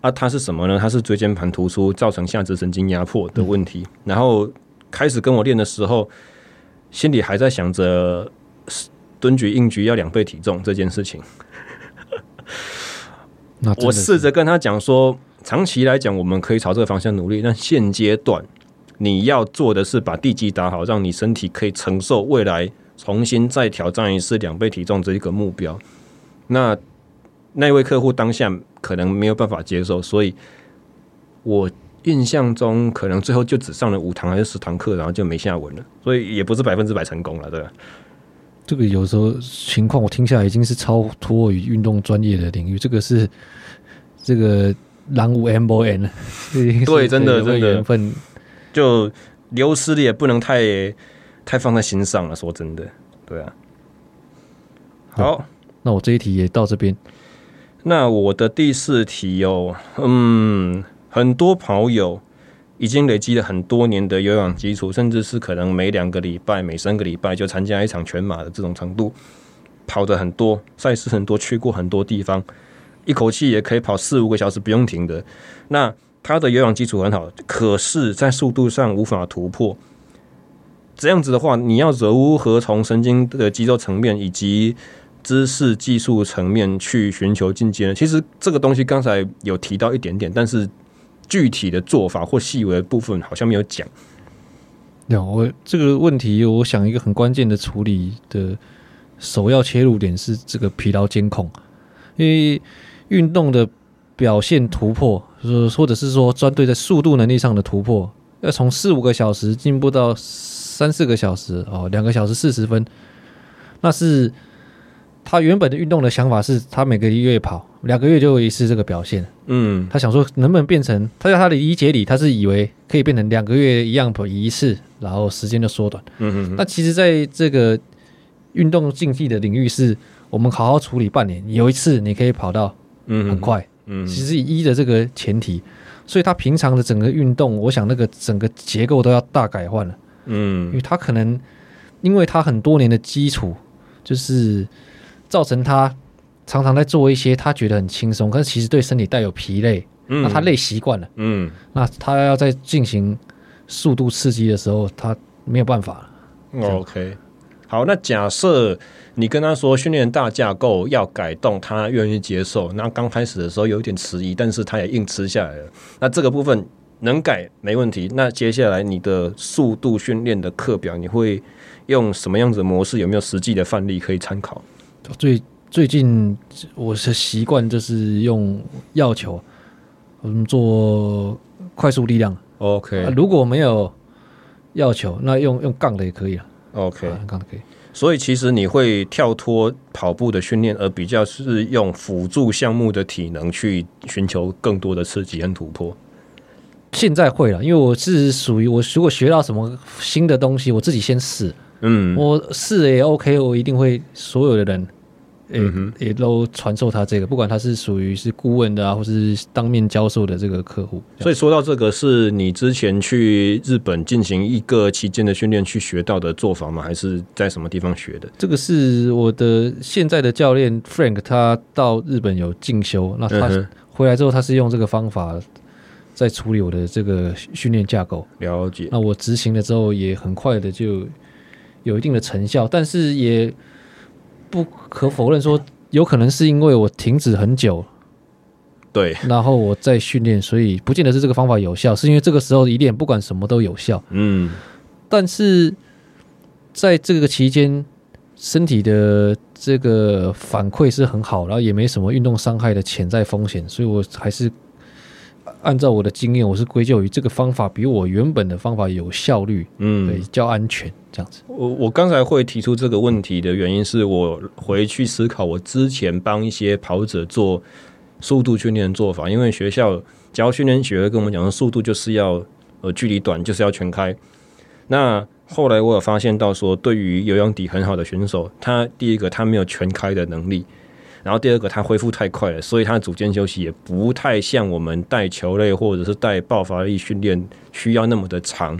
啊，他是什么呢？他是椎间盘突出造成下肢神经压迫的问题，嗯、然后开始跟我练的时候，心里还在想着蹲举硬举要两倍体重这件事情。*laughs* 我试着跟他讲说，长期来讲，我们可以朝这个方向努力。但现阶段，你要做的是把地基打好，让你身体可以承受未来重新再挑战一次两倍体重这一个目标。那那位客户当下可能没有办法接受，所以我印象中可能最后就只上了五堂还是十堂课，然后就没下文了。所以也不是百分之百成功了，对吧？这个有时候情况我听下来已经是超脱于运动专业的领域，这个是这个狼无 M O N 对，真的真的缘分就流失的也不能太太放在心上了。说真的，对啊。好，那我这一题也到这边。那我的第四题哦，嗯，很多跑友。已经累积了很多年的有氧基础，甚至是可能每两个礼拜、每三个礼拜就参加一场全马的这种程度，跑的很多，赛事很多，去过很多地方，一口气也可以跑四五个小时不用停的。那他的有氧基础很好，可是，在速度上无法突破。这样子的话，你要如何从神经的肌肉层面以及知识技术层面去寻求进阶呢？其实这个东西刚才有提到一点点，但是。具体的做法或细微的部分好像没有讲。有我这个问题，我想一个很关键的处理的首要切入点是这个疲劳监控，因为运动的表现突破，或者是说专队在速度能力上的突破，要从四五个小时进步到三四个小时哦，两个小时四十分，那是他原本的运动的想法是他每个月跑。两个月就有一次这个表现，嗯，他想说能不能变成他在他的理解里，他是以为可以变成两个月一样跑一次，然后时间就缩短，嗯嗯。那其实在这个运动竞技的领域，是我们好好处理半年，有一次你可以跑到嗯很快，嗯，其实一的这个前提，所以他平常的整个运动，我想那个整个结构都要大改换了，嗯，因为他可能因为他很多年的基础，就是造成他。常常在做一些他觉得很轻松，可是其实对身体带有疲累。嗯，那他累习惯了。嗯，那他要在进行速度刺激的时候，他没有办法了。OK，好，那假设你跟他说训练大架构要改动，他愿意接受。那刚开始的时候有点迟疑，但是他也硬吃下来了。那这个部分能改没问题。那接下来你的速度训练的课表，你会用什么样子的模式？有没有实际的范例可以参考？最最近我是习惯就是用药球，我们做快速力量。OK，、啊、如果没有要求，那用用杠的也可以啊。OK，杠、啊、的可以。所以其实你会跳脱跑步的训练，而比较是用辅助项目的体能去寻求更多的刺激和突破。现在会了，因为我是属于我如果学到什么新的东西，我自己先试。嗯，我试也 OK，我一定会所有的人。也、嗯、也都传授他这个，不管他是属于是顾问的啊，或是当面教授的这个客户。所以说到这个，是你之前去日本进行一个期间的训练去学到的做法吗？还是在什么地方学的？这个是我的现在的教练 Frank，他到日本有进修，那他回来之后，他是用这个方法在处理我的这个训练架构。了解。那我执行了之后，也很快的就有一定的成效，但是也。不可否认，说有可能是因为我停止很久，对，然后我在训练，所以不见得是这个方法有效，是因为这个时候一练，不管什么都有效。嗯，但是在这个期间，身体的这个反馈是很好，然后也没什么运动伤害的潜在风险，所以我还是。按照我的经验，我是归咎于这个方法比我原本的方法有效率，嗯，比较安全这样子。我我刚才会提出这个问题的原因是我回去思考我之前帮一些跑者做速度训练的做法，因为学校教训练学会跟我们讲说速度就是要呃距离短就是要全开。那后来我有发现到说，对于有氧底很好的选手，他第一个他没有全开的能力。然后第二个，他恢复太快了，所以他的组间休息也不太像我们带球类或者是带爆发力训练需要那么的长。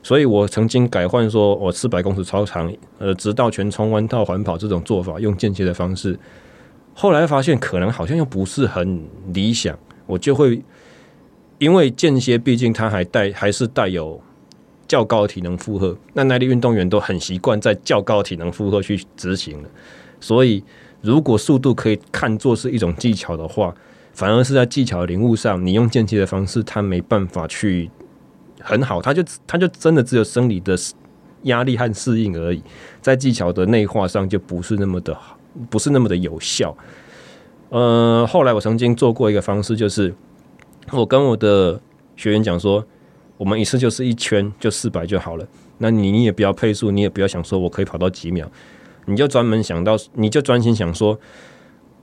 所以我曾经改换说，我四百公尺超长，呃，直到全冲弯道环跑这种做法，用间歇的方式。后来发现可能好像又不是很理想，我就会因为间歇毕竟它还带还是带有较高的体能负荷，那耐力运动员都很习惯在较高体能负荷去执行了，所以。如果速度可以看作是一种技巧的话，反而是在技巧的领悟上，你用间歇的方式，它没办法去很好，它就它就真的只有生理的压力和适应而已，在技巧的内化上就不是那么的好，不是那么的有效。呃，后来我曾经做过一个方式，就是我跟我的学员讲说，我们一次就是一圈就四百就好了，那你你也不要配速，你也不要想说我可以跑到几秒。你就专门想到，你就专心想说，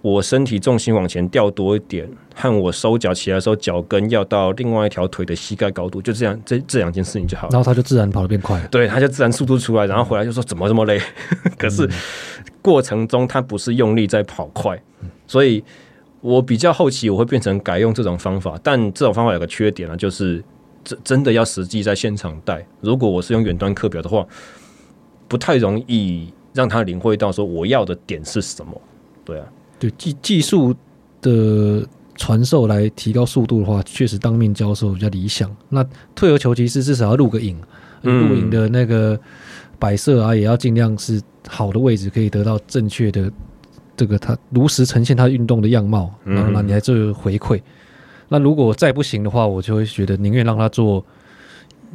我身体重心往前掉多一点，和我收脚起来的时候，脚跟要到另外一条腿的膝盖高度，就这样，这这两件事情就好了。然后他就自然跑得变快，对，他就自然速度出来，然后回来就说怎么这么累？*laughs* 可是过程中他不是用力在跑快，所以我比较后期我会变成改用这种方法，但这种方法有个缺点啊，就是真真的要实际在现场带。如果我是用远端课表的话，不太容易。让他领会到说我要的点是什么，对啊，对技技术的传授来提高速度的话，确实当面教授比较理想。那退而求其次，至少要录个影，录影的那个摆设啊，也要尽量是好的位置，可以得到正确的这个他如实呈现他运动的样貌，然后呢你还做回馈。那如果再不行的话，我就会觉得宁愿让他做。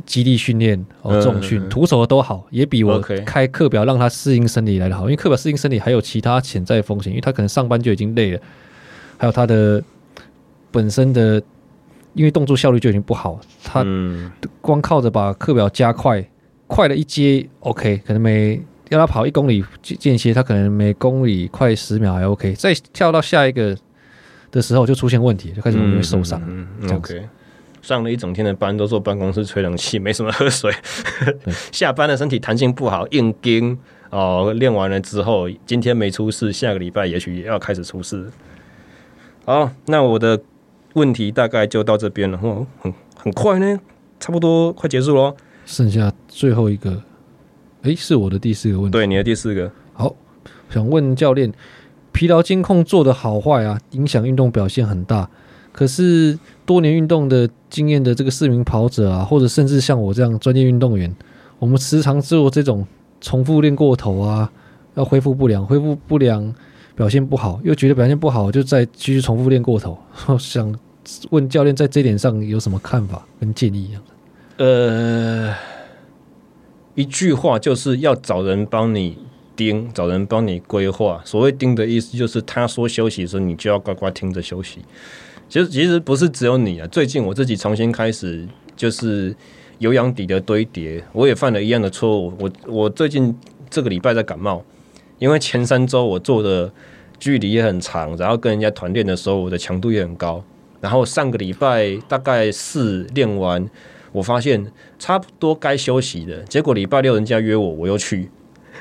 基地训练哦，重训、徒手的都好，也比我开课表让他适应生理来的好。因为课表适应生理还有其他潜在风险，因为他可能上班就已经累了，还有他的本身的，因为动作效率就已经不好，他光靠着把课表加快，快了一阶 OK，可能每要他跑一公里间歇，他可能每公里快十秒还 OK，再跳到下一个的时候就出现问题，就开始容易受伤。嗯，OK。上了一整天的班，都坐办公室吹冷气，*laughs* 没什么喝水。*laughs* 下班的身体弹性不好，硬撑哦。练完了之后，今天没出事，下个礼拜也许也要开始出事。好，那我的问题大概就到这边了。哦，很很快呢，差不多快结束喽。剩下最后一个，诶，是我的第四个问题。对，你的第四个。好，想问教练，疲劳监控做的好坏啊，影响运动表现很大。可是多年运动的经验的这个市民跑者啊，或者甚至像我这样专业运动员，我们时常做这种重复练过头啊，要恢复不良，恢复不良，表现不好，又觉得表现不好，就再继续重复练过头。*laughs* 想问教练在这点上有什么看法跟建议？呃，一句话就是要找人帮你盯，找人帮你规划。所谓盯的意思，就是他说休息的时候，你就要乖乖听着休息。其实其实不是只有你啊，最近我自己重新开始就是有氧底的堆叠，我也犯了一样的错误。我我最近这个礼拜在感冒，因为前三周我做的距离也很长，然后跟人家团练的时候，我的强度也很高。然后上个礼拜大概四练完，我发现差不多该休息了。结果礼拜六人家约我，我又去。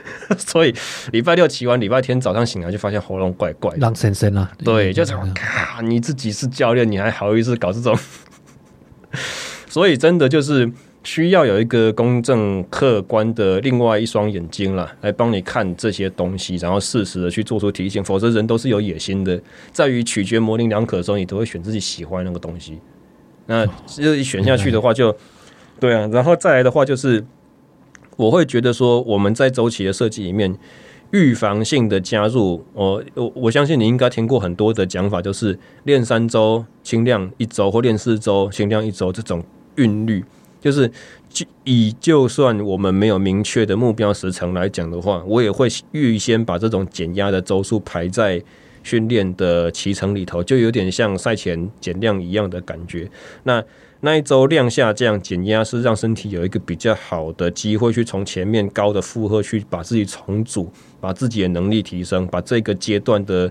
*laughs* 所以礼拜六骑完，礼拜天早上醒来就发现喉咙怪怪的，让先生啊，对，就这样咔，你自己是教练，你还好意思搞这种？*laughs* 所以真的就是需要有一个公正客观的另外一双眼睛了，来帮你看这些东西，然后适时的去做出提醒。否则人都是有野心的，在于取决模棱两可的时候，你都会选自己喜欢那个东西。那这一 *laughs* 选下去的话就，就对啊，然后再来的话就是。我会觉得说，我们在周期的设计里面，预防性的加入，我我我相信你应该听过很多的讲法，就是练三周轻量一周，或练四周轻量一周这种韵律，就是就以就算我们没有明确的目标时程来讲的话，我也会预先把这种减压的周数排在训练的骑程里头，就有点像赛前减量一样的感觉。那那一周量下降减压是让身体有一个比较好的机会去从前面高的负荷去把自己重组，把自己的能力提升，把这个阶段的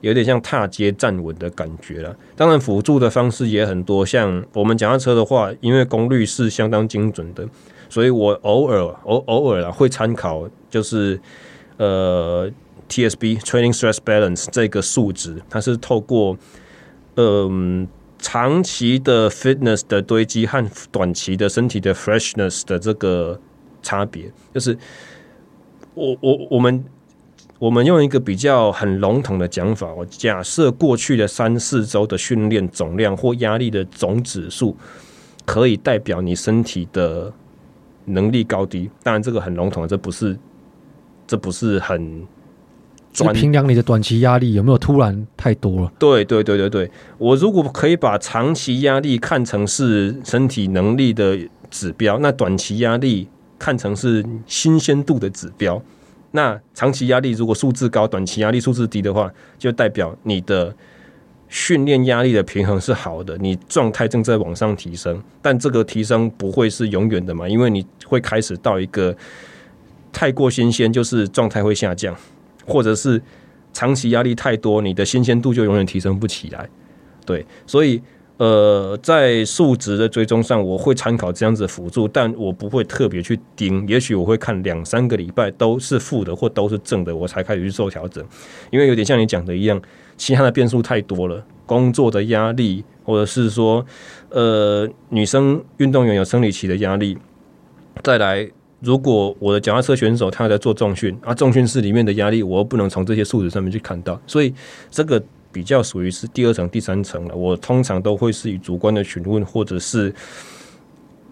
有点像踏阶站稳的感觉了。当然辅助的方式也很多，像我们脚踏车的话，因为功率是相当精准的，所以我偶尔偶偶尔啊会参考就是呃 TSB Training Stress Balance 这个数值，它是透过嗯。长期的 fitness 的堆积和短期的身体的 freshness 的这个差别，就是我我我们我们用一个比较很笼统的讲法，我假设过去的三四周的训练总量或压力的总指数，可以代表你身体的能力高低。当然，这个很笼统，这不是这不是很。就评量你的短期压力有没有突然太多了？对对对对对，我如果可以把长期压力看成是身体能力的指标，那短期压力看成是新鲜度的指标。那长期压力如果数字高，短期压力数字低的话，就代表你的训练压力的平衡是好的，你状态正在往上提升。但这个提升不会是永远的嘛？因为你会开始到一个太过新鲜，就是状态会下降。或者是长期压力太多，你的新鲜度就永远提升不起来。对，所以呃，在数值的追踪上，我会参考这样子的辅助，但我不会特别去盯。也许我会看两三个礼拜都是负的或都是正的，我才开始去做调整。因为有点像你讲的一样，其他的变数太多了，工作的压力，或者是说呃，女生运动员有生理期的压力，再来。如果我的脚踏车选手他在做重训啊，重训室里面的压力，我又不能从这些数值上面去看到，所以这个比较属于是第二层、第三层了。我通常都会是以主观的询问，或者是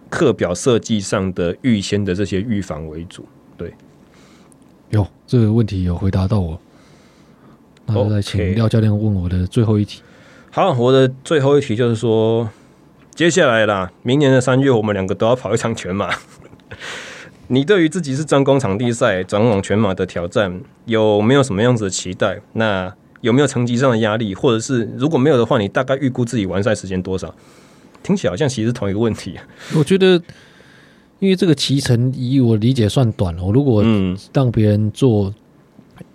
课表设计上的预先的这些预防为主。对，有这个问题有回答到我，那再请廖教练问我的最后一题。好，我的最后一题就是说，接下来啦，明年的三月，我们两个都要跑一场全马。你对于自己是专攻场地赛转往全马的挑战有没有什么样子的期待？那有没有成绩上的压力？或者是如果没有的话，你大概预估自己完赛时间多少？听起来好像其实是同一个问题。我觉得，因为这个骑程以我理解算短了。我如果让别人做，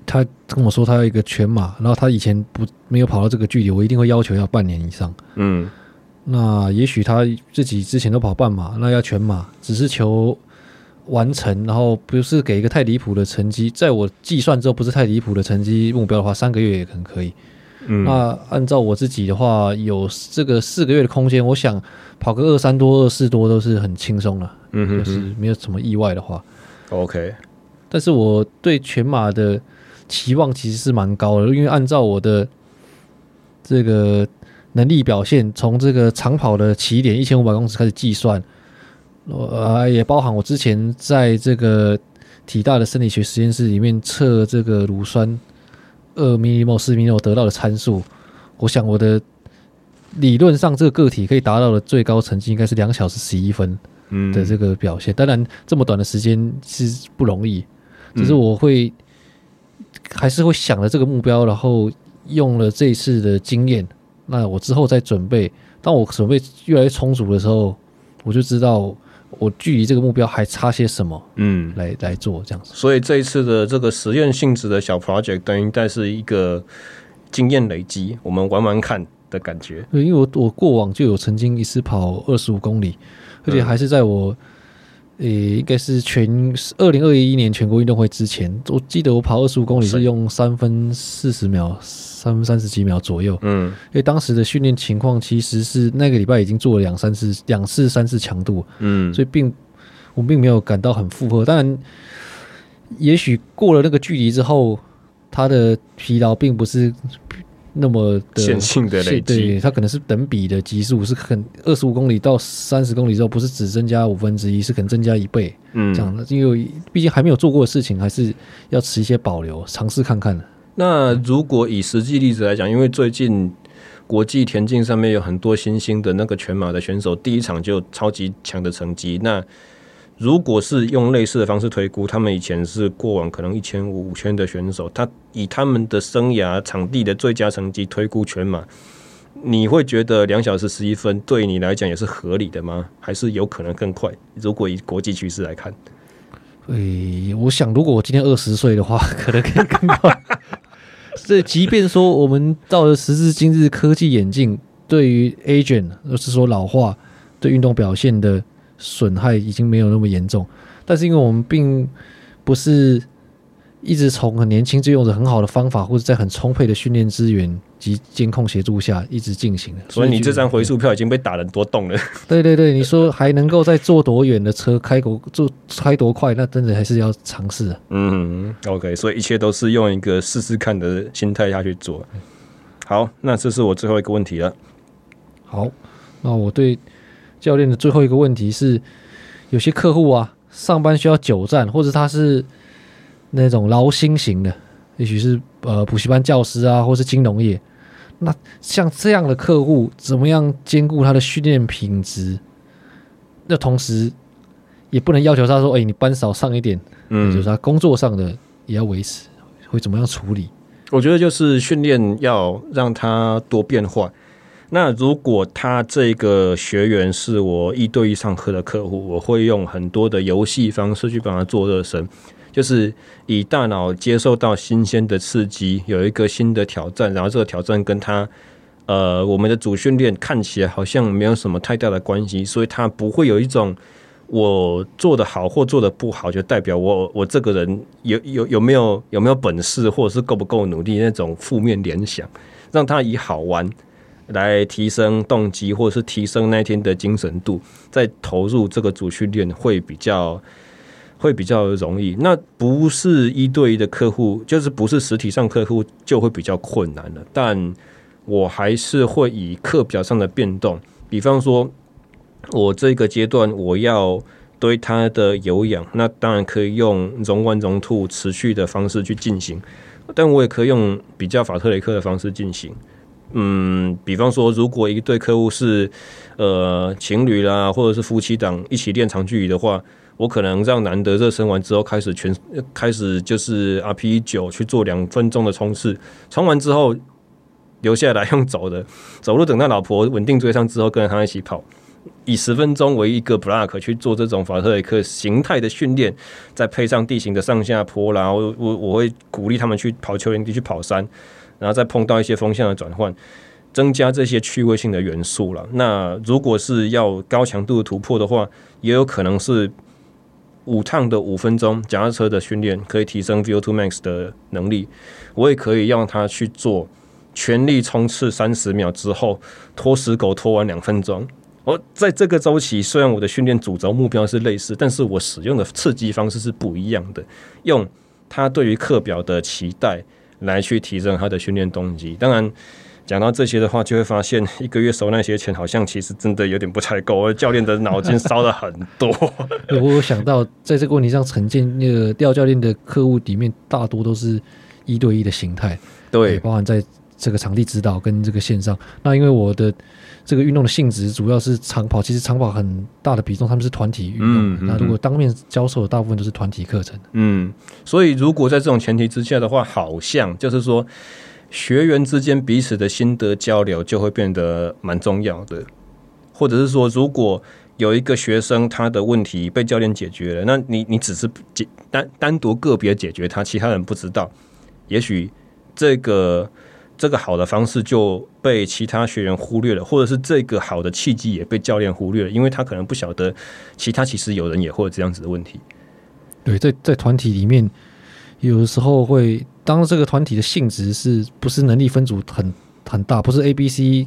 他跟我说他要一个全马，然后他以前不没有跑到这个距离，我一定会要求要半年以上。嗯，那也许他自己之前都跑半马，那要全马，只是求。完成，然后不是给一个太离谱的成绩，在我计算之后不是太离谱的成绩目标的话，三个月也很可以。嗯，那按照我自己的话，有这个四个月的空间，我想跑个二三多、二四多都是很轻松了。嗯哼，哼，就是没有什么意外的话，OK。但是我对全马的期望其实是蛮高的，因为按照我的这个能力表现，从这个长跑的起点一千五百公尺开始计算。呃，也包含我之前在这个体大的生理学实验室里面测这个乳酸二 mmol 四 mmol 得到的参数，我想我的理论上这个个体可以达到的最高成绩应该是两小时十一分的这个表现。当然，这么短的时间是不容易，只是我会还是会想着这个目标，然后用了这一次的经验，那我之后再准备，当我准备越来越充足的时候，我就知道我距离这个目标还差些什么，嗯，来来做这样子。所以这一次的这个实验性质的小 project，等于但是一个经验累积，我们玩玩看的感觉。对，因为我我过往就有曾经一次跑二十五公里，而且还是在我。嗯诶，应该是全二零二一年全国运动会之前，我记得我跑二十五公里是用三分四十秒，三分三十几秒左右。嗯，因为当时的训练情况其实是那个礼拜已经做了两三次、两次、三次强度。嗯，所以并我并没有感到很负荷。当然，也许过了那个距离之后，他的疲劳并不是。那么的线性的累积，对，它可能是等比的级数，是很二十五公里到三十公里之后，不是只增加五分之一，是可能增加一倍，嗯，这样的，因为毕竟还没有做过的事情，还是要持一些保留，尝试看看。那如果以实际例子来讲，因为最近国际田径上面有很多新兴的那个全马的选手，第一场就超级强的成绩，那。如果是用类似的方式推估，他们以前是过往可能一千五、五千的选手，他以他们的生涯场地的最佳成绩推估全马，你会觉得两小时十一分对你来讲也是合理的吗？还是有可能更快？如果以国际趋势来看，诶，我想如果我今天二十岁的话，可能可以更快。*laughs* 这即便说我们到了时至今日，科技眼镜对于 agent，就是说老化对运动表现的。损害已经没有那么严重，但是因为我们并不是一直从很年轻就用着很好的方法，或者在很充沛的训练资源及监控协助下一直进行的，所以你这张回数票已经被打了多洞了。*laughs* 对对对，你说还能够再坐多远的车，开多坐开多快，那真的还是要尝试。嗯，OK，所以一切都是用一个试试看的心态下去做。好，那这是我最后一个问题了。好，那我对。教练的最后一个问题是，有些客户啊，上班需要久站，或者他是那种劳心型的，也许是呃补习班教师啊，或是金融业。那像这样的客户，怎么样兼顾他的训练品质？那同时也不能要求他说：“哎、欸，你班少上一点。”嗯，就是他工作上的也要维持，会怎么样处理？我觉得就是训练要让他多变化。那如果他这个学员是我一对一上课的客户，我会用很多的游戏方式去帮他做热身，就是以大脑接受到新鲜的刺激，有一个新的挑战，然后这个挑战跟他呃我们的主训练看起来好像没有什么太大的关系，所以他不会有一种我做得好或做得不好就代表我我这个人有有有没有有没有本事或者是够不够努力那种负面联想，让他以好玩。来提升动机，或者是提升那天的精神度，再投入这个主训练会比较会比较容易。那不是一对一的客户，就是不是实体上客户就会比较困难了。但我还是会以课表上的变动，比方说，我这个阶段我要对他的有氧，那当然可以用容 one 融 two 持续的方式去进行，但我也可以用比较法特雷克的方式进行。嗯，比方说，如果一对客户是呃情侣啦，或者是夫妻档一起练长距离的话，我可能让男的热身完之后开始全开始就是 RP 九去做两分钟的冲刺，冲完之后留下来用走的走路，等到老婆稳定追上之后，跟着他一起跑，以十分钟为一个 block 去做这种法特雷克形态的训练，再配上地形的上下坡啦，我我我会鼓励他们去跑丘陵地去跑山。然后再碰到一些风向的转换，增加这些趣味性的元素了。那如果是要高强度的突破的话，也有可能是五趟的五分钟脚踏车的训练，可以提升 VO2 max 的能力。我也可以让他去做全力冲刺三十秒之后拖死狗拖完两分钟。我在这个周期，虽然我的训练主轴目标是类似，但是我使用的刺激方式是不一样的。用他对于课表的期待。来去提升他的训练动机。当然，讲到这些的话，就会发现一个月收那些钱，好像其实真的有点不太够。教练的脑筋烧了很多。*laughs* 我有想到，在这个问题上，陈建那个廖教练的客户里面，大多都是一对一的形态，对，包含在这个场地指导跟这个线上。那因为我的。这个运动的性质主要是长跑，其实长跑很大的比重他们是团体运动。嗯嗯、那如果当面教授的大部分都是团体课程。嗯，所以如果在这种前提之下的话，好像就是说，学员之间彼此的心得交流就会变得蛮重要的，或者是说，如果有一个学生他的问题被教练解决了，那你你只是解单单独个别解决他，其他人不知道，也许这个这个好的方式就被其他学员忽略了，或者是这个好的契机也被教练忽略了，因为他可能不晓得其他其实有人也会有这样子的问题。对，在在团体里面，有的时候会当这个团体的性质是不是能力分组很很大，不是 A、B、C。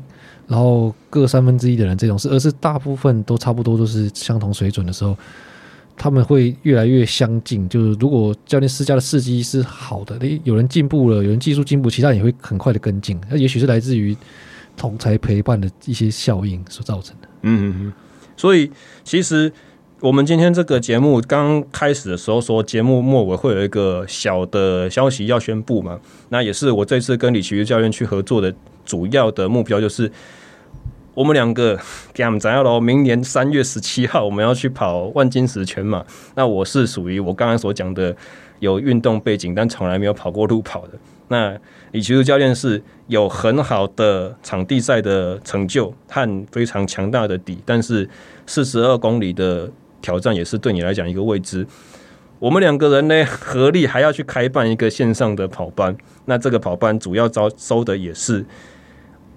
然后各三分之一的人这种事，而是大部分都差不多都是相同水准的时候，他们会越来越相近。就是如果教练施加的刺激是好的，诶，有人进步了，有人技术进步，其他人也会很快的跟进。那也许是来自于同才陪伴的一些效应所造成的。嗯嗯嗯。所以其实我们今天这个节目刚开始的时候说，节目末尾会有一个小的消息要宣布嘛？那也是我这次跟李奇瑜教练去合作的。主要的目标就是，我们两个给他们讲了，明年三月十七号我们要去跑万金石全马。那我是属于我刚刚所讲的有运动背景，但从来没有跑过路跑的。那李奇儒教练是有很好的场地赛的成就和非常强大的底，但是四十二公里的挑战也是对你来讲一个未知。我们两个人呢，合力还要去开办一个线上的跑班。那这个跑班主要招收的也是。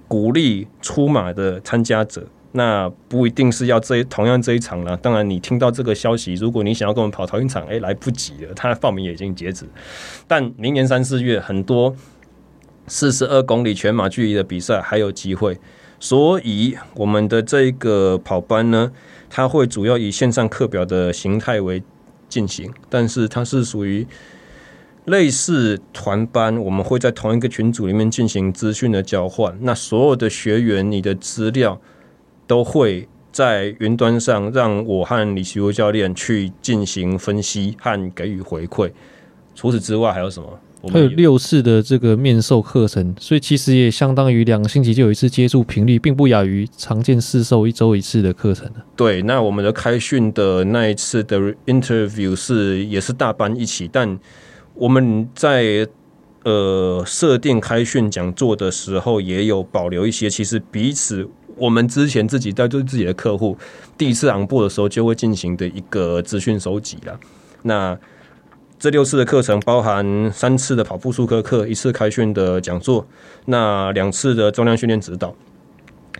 鼓励出马的参加者，那不一定是要这同样这一场了。当然，你听到这个消息，如果你想要跟我们跑同一场，哎，来不及了，他的报名也已经截止。但明年三四月，很多四十二公里全马距离的比赛还有机会。所以，我们的这个跑班呢，它会主要以线上课表的形态为进行，但是它是属于。类似团班，我们会在同一个群组里面进行资讯的交换。那所有的学员，你的资料都会在云端上，让我和李奇儒教练去进行分析和给予回馈。除此之外，还有什么？还有六次的这个面授课程，所以其实也相当于两个星期就有一次接触频率，并不亚于常见试售一周一次的课程。对，那我们的开训的那一次的 interview 是也是大班一起，但。我们在呃设定开训讲座的时候，也有保留一些。其实彼此，我们之前自己在对自己的客户第一次昂播的时候，就会进行的一个资讯收集了。那这六次的课程，包含三次的跑步术科课，一次开训的讲座，那两次的重量训练指导，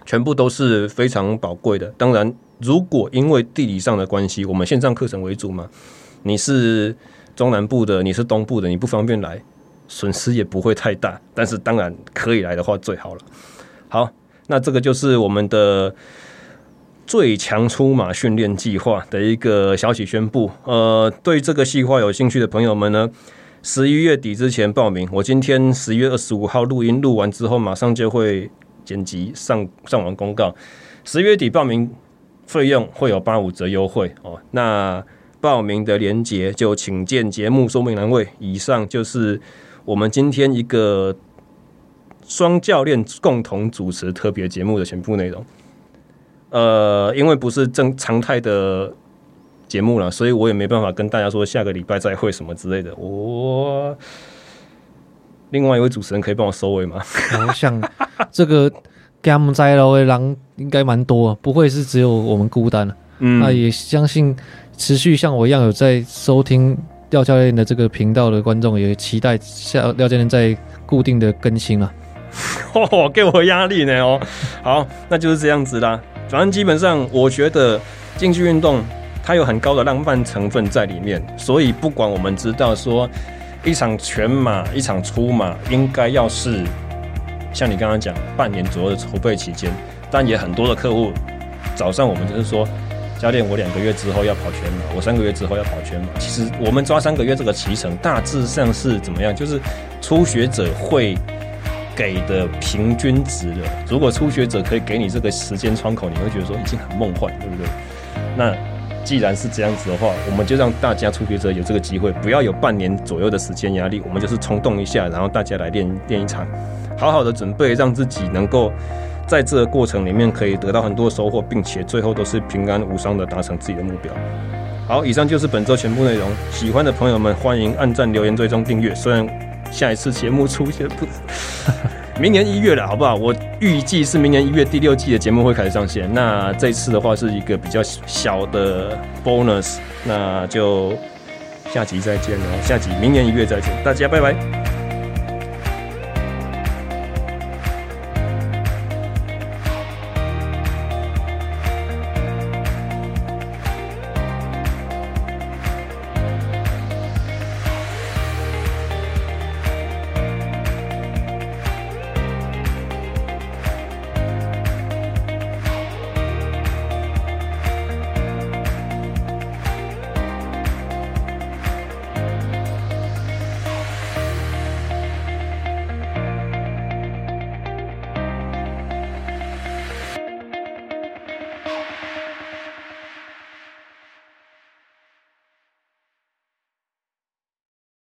全部都是非常宝贵的。当然，如果因为地理上的关系，我们线上课程为主嘛，你是。中南部的，你是东部的，你不方便来，损失也不会太大。但是当然可以来的话最好了。好，那这个就是我们的最强出马训练计划的一个消息宣布。呃，对这个计划有兴趣的朋友们呢，十一月底之前报名。我今天十一月二十五号录音录完之后，马上就会剪辑上上网公告。十月底报名费用会有八五折优惠哦。那报名的链接就请见节目说明栏位。以上就是我们今天一个双教练共同主持特别节目的全部内容。呃，因为不是正常态的节目了，所以我也没办法跟大家说下个礼拜再会什么之类的。我另外一位主持人可以帮我收尾吗？我想 *laughs* 这个 game 在楼的狼应该蛮多，不会是只有我们孤单。嗯，那也相信。持续像我一样有在收听廖教练的这个频道的观众，也期待下廖教练在固定的更新了。*laughs* 哦，给我压力呢哦。好，那就是这样子啦。反正基本上，我觉得竞技运动它有很高的浪漫成分在里面，所以不管我们知道说一场全马、一场出马，应该要是像你刚刚讲半年左右的筹备期间，但也很多的客户早上我们就是说。教练，我两个月之后要跑全马，我三个月之后要跑全马。其实我们抓三个月这个期程，大致上是怎么样？就是初学者会 *laughs* 给的平均值了。如果初学者可以给你这个时间窗口，你会觉得说已经很梦幻，对不对？那既然是这样子的话，我们就让大家初学者有这个机会，不要有半年左右的时间压力。我们就是冲动一下，然后大家来练练一场，好好的准备，让自己能够。在这个过程里面，可以得到很多收获，并且最后都是平安无伤的达成自己的目标。好，以上就是本周全部内容。喜欢的朋友们，欢迎按赞、留言、追踪、订阅。虽然下一次节目出现不？*laughs* 明年一月了，好不好？我预计是明年一月第六季的节目会开始上线。那这次的话是一个比较小的 bonus，那就下集再见了。下集明年一月再见，大家拜拜。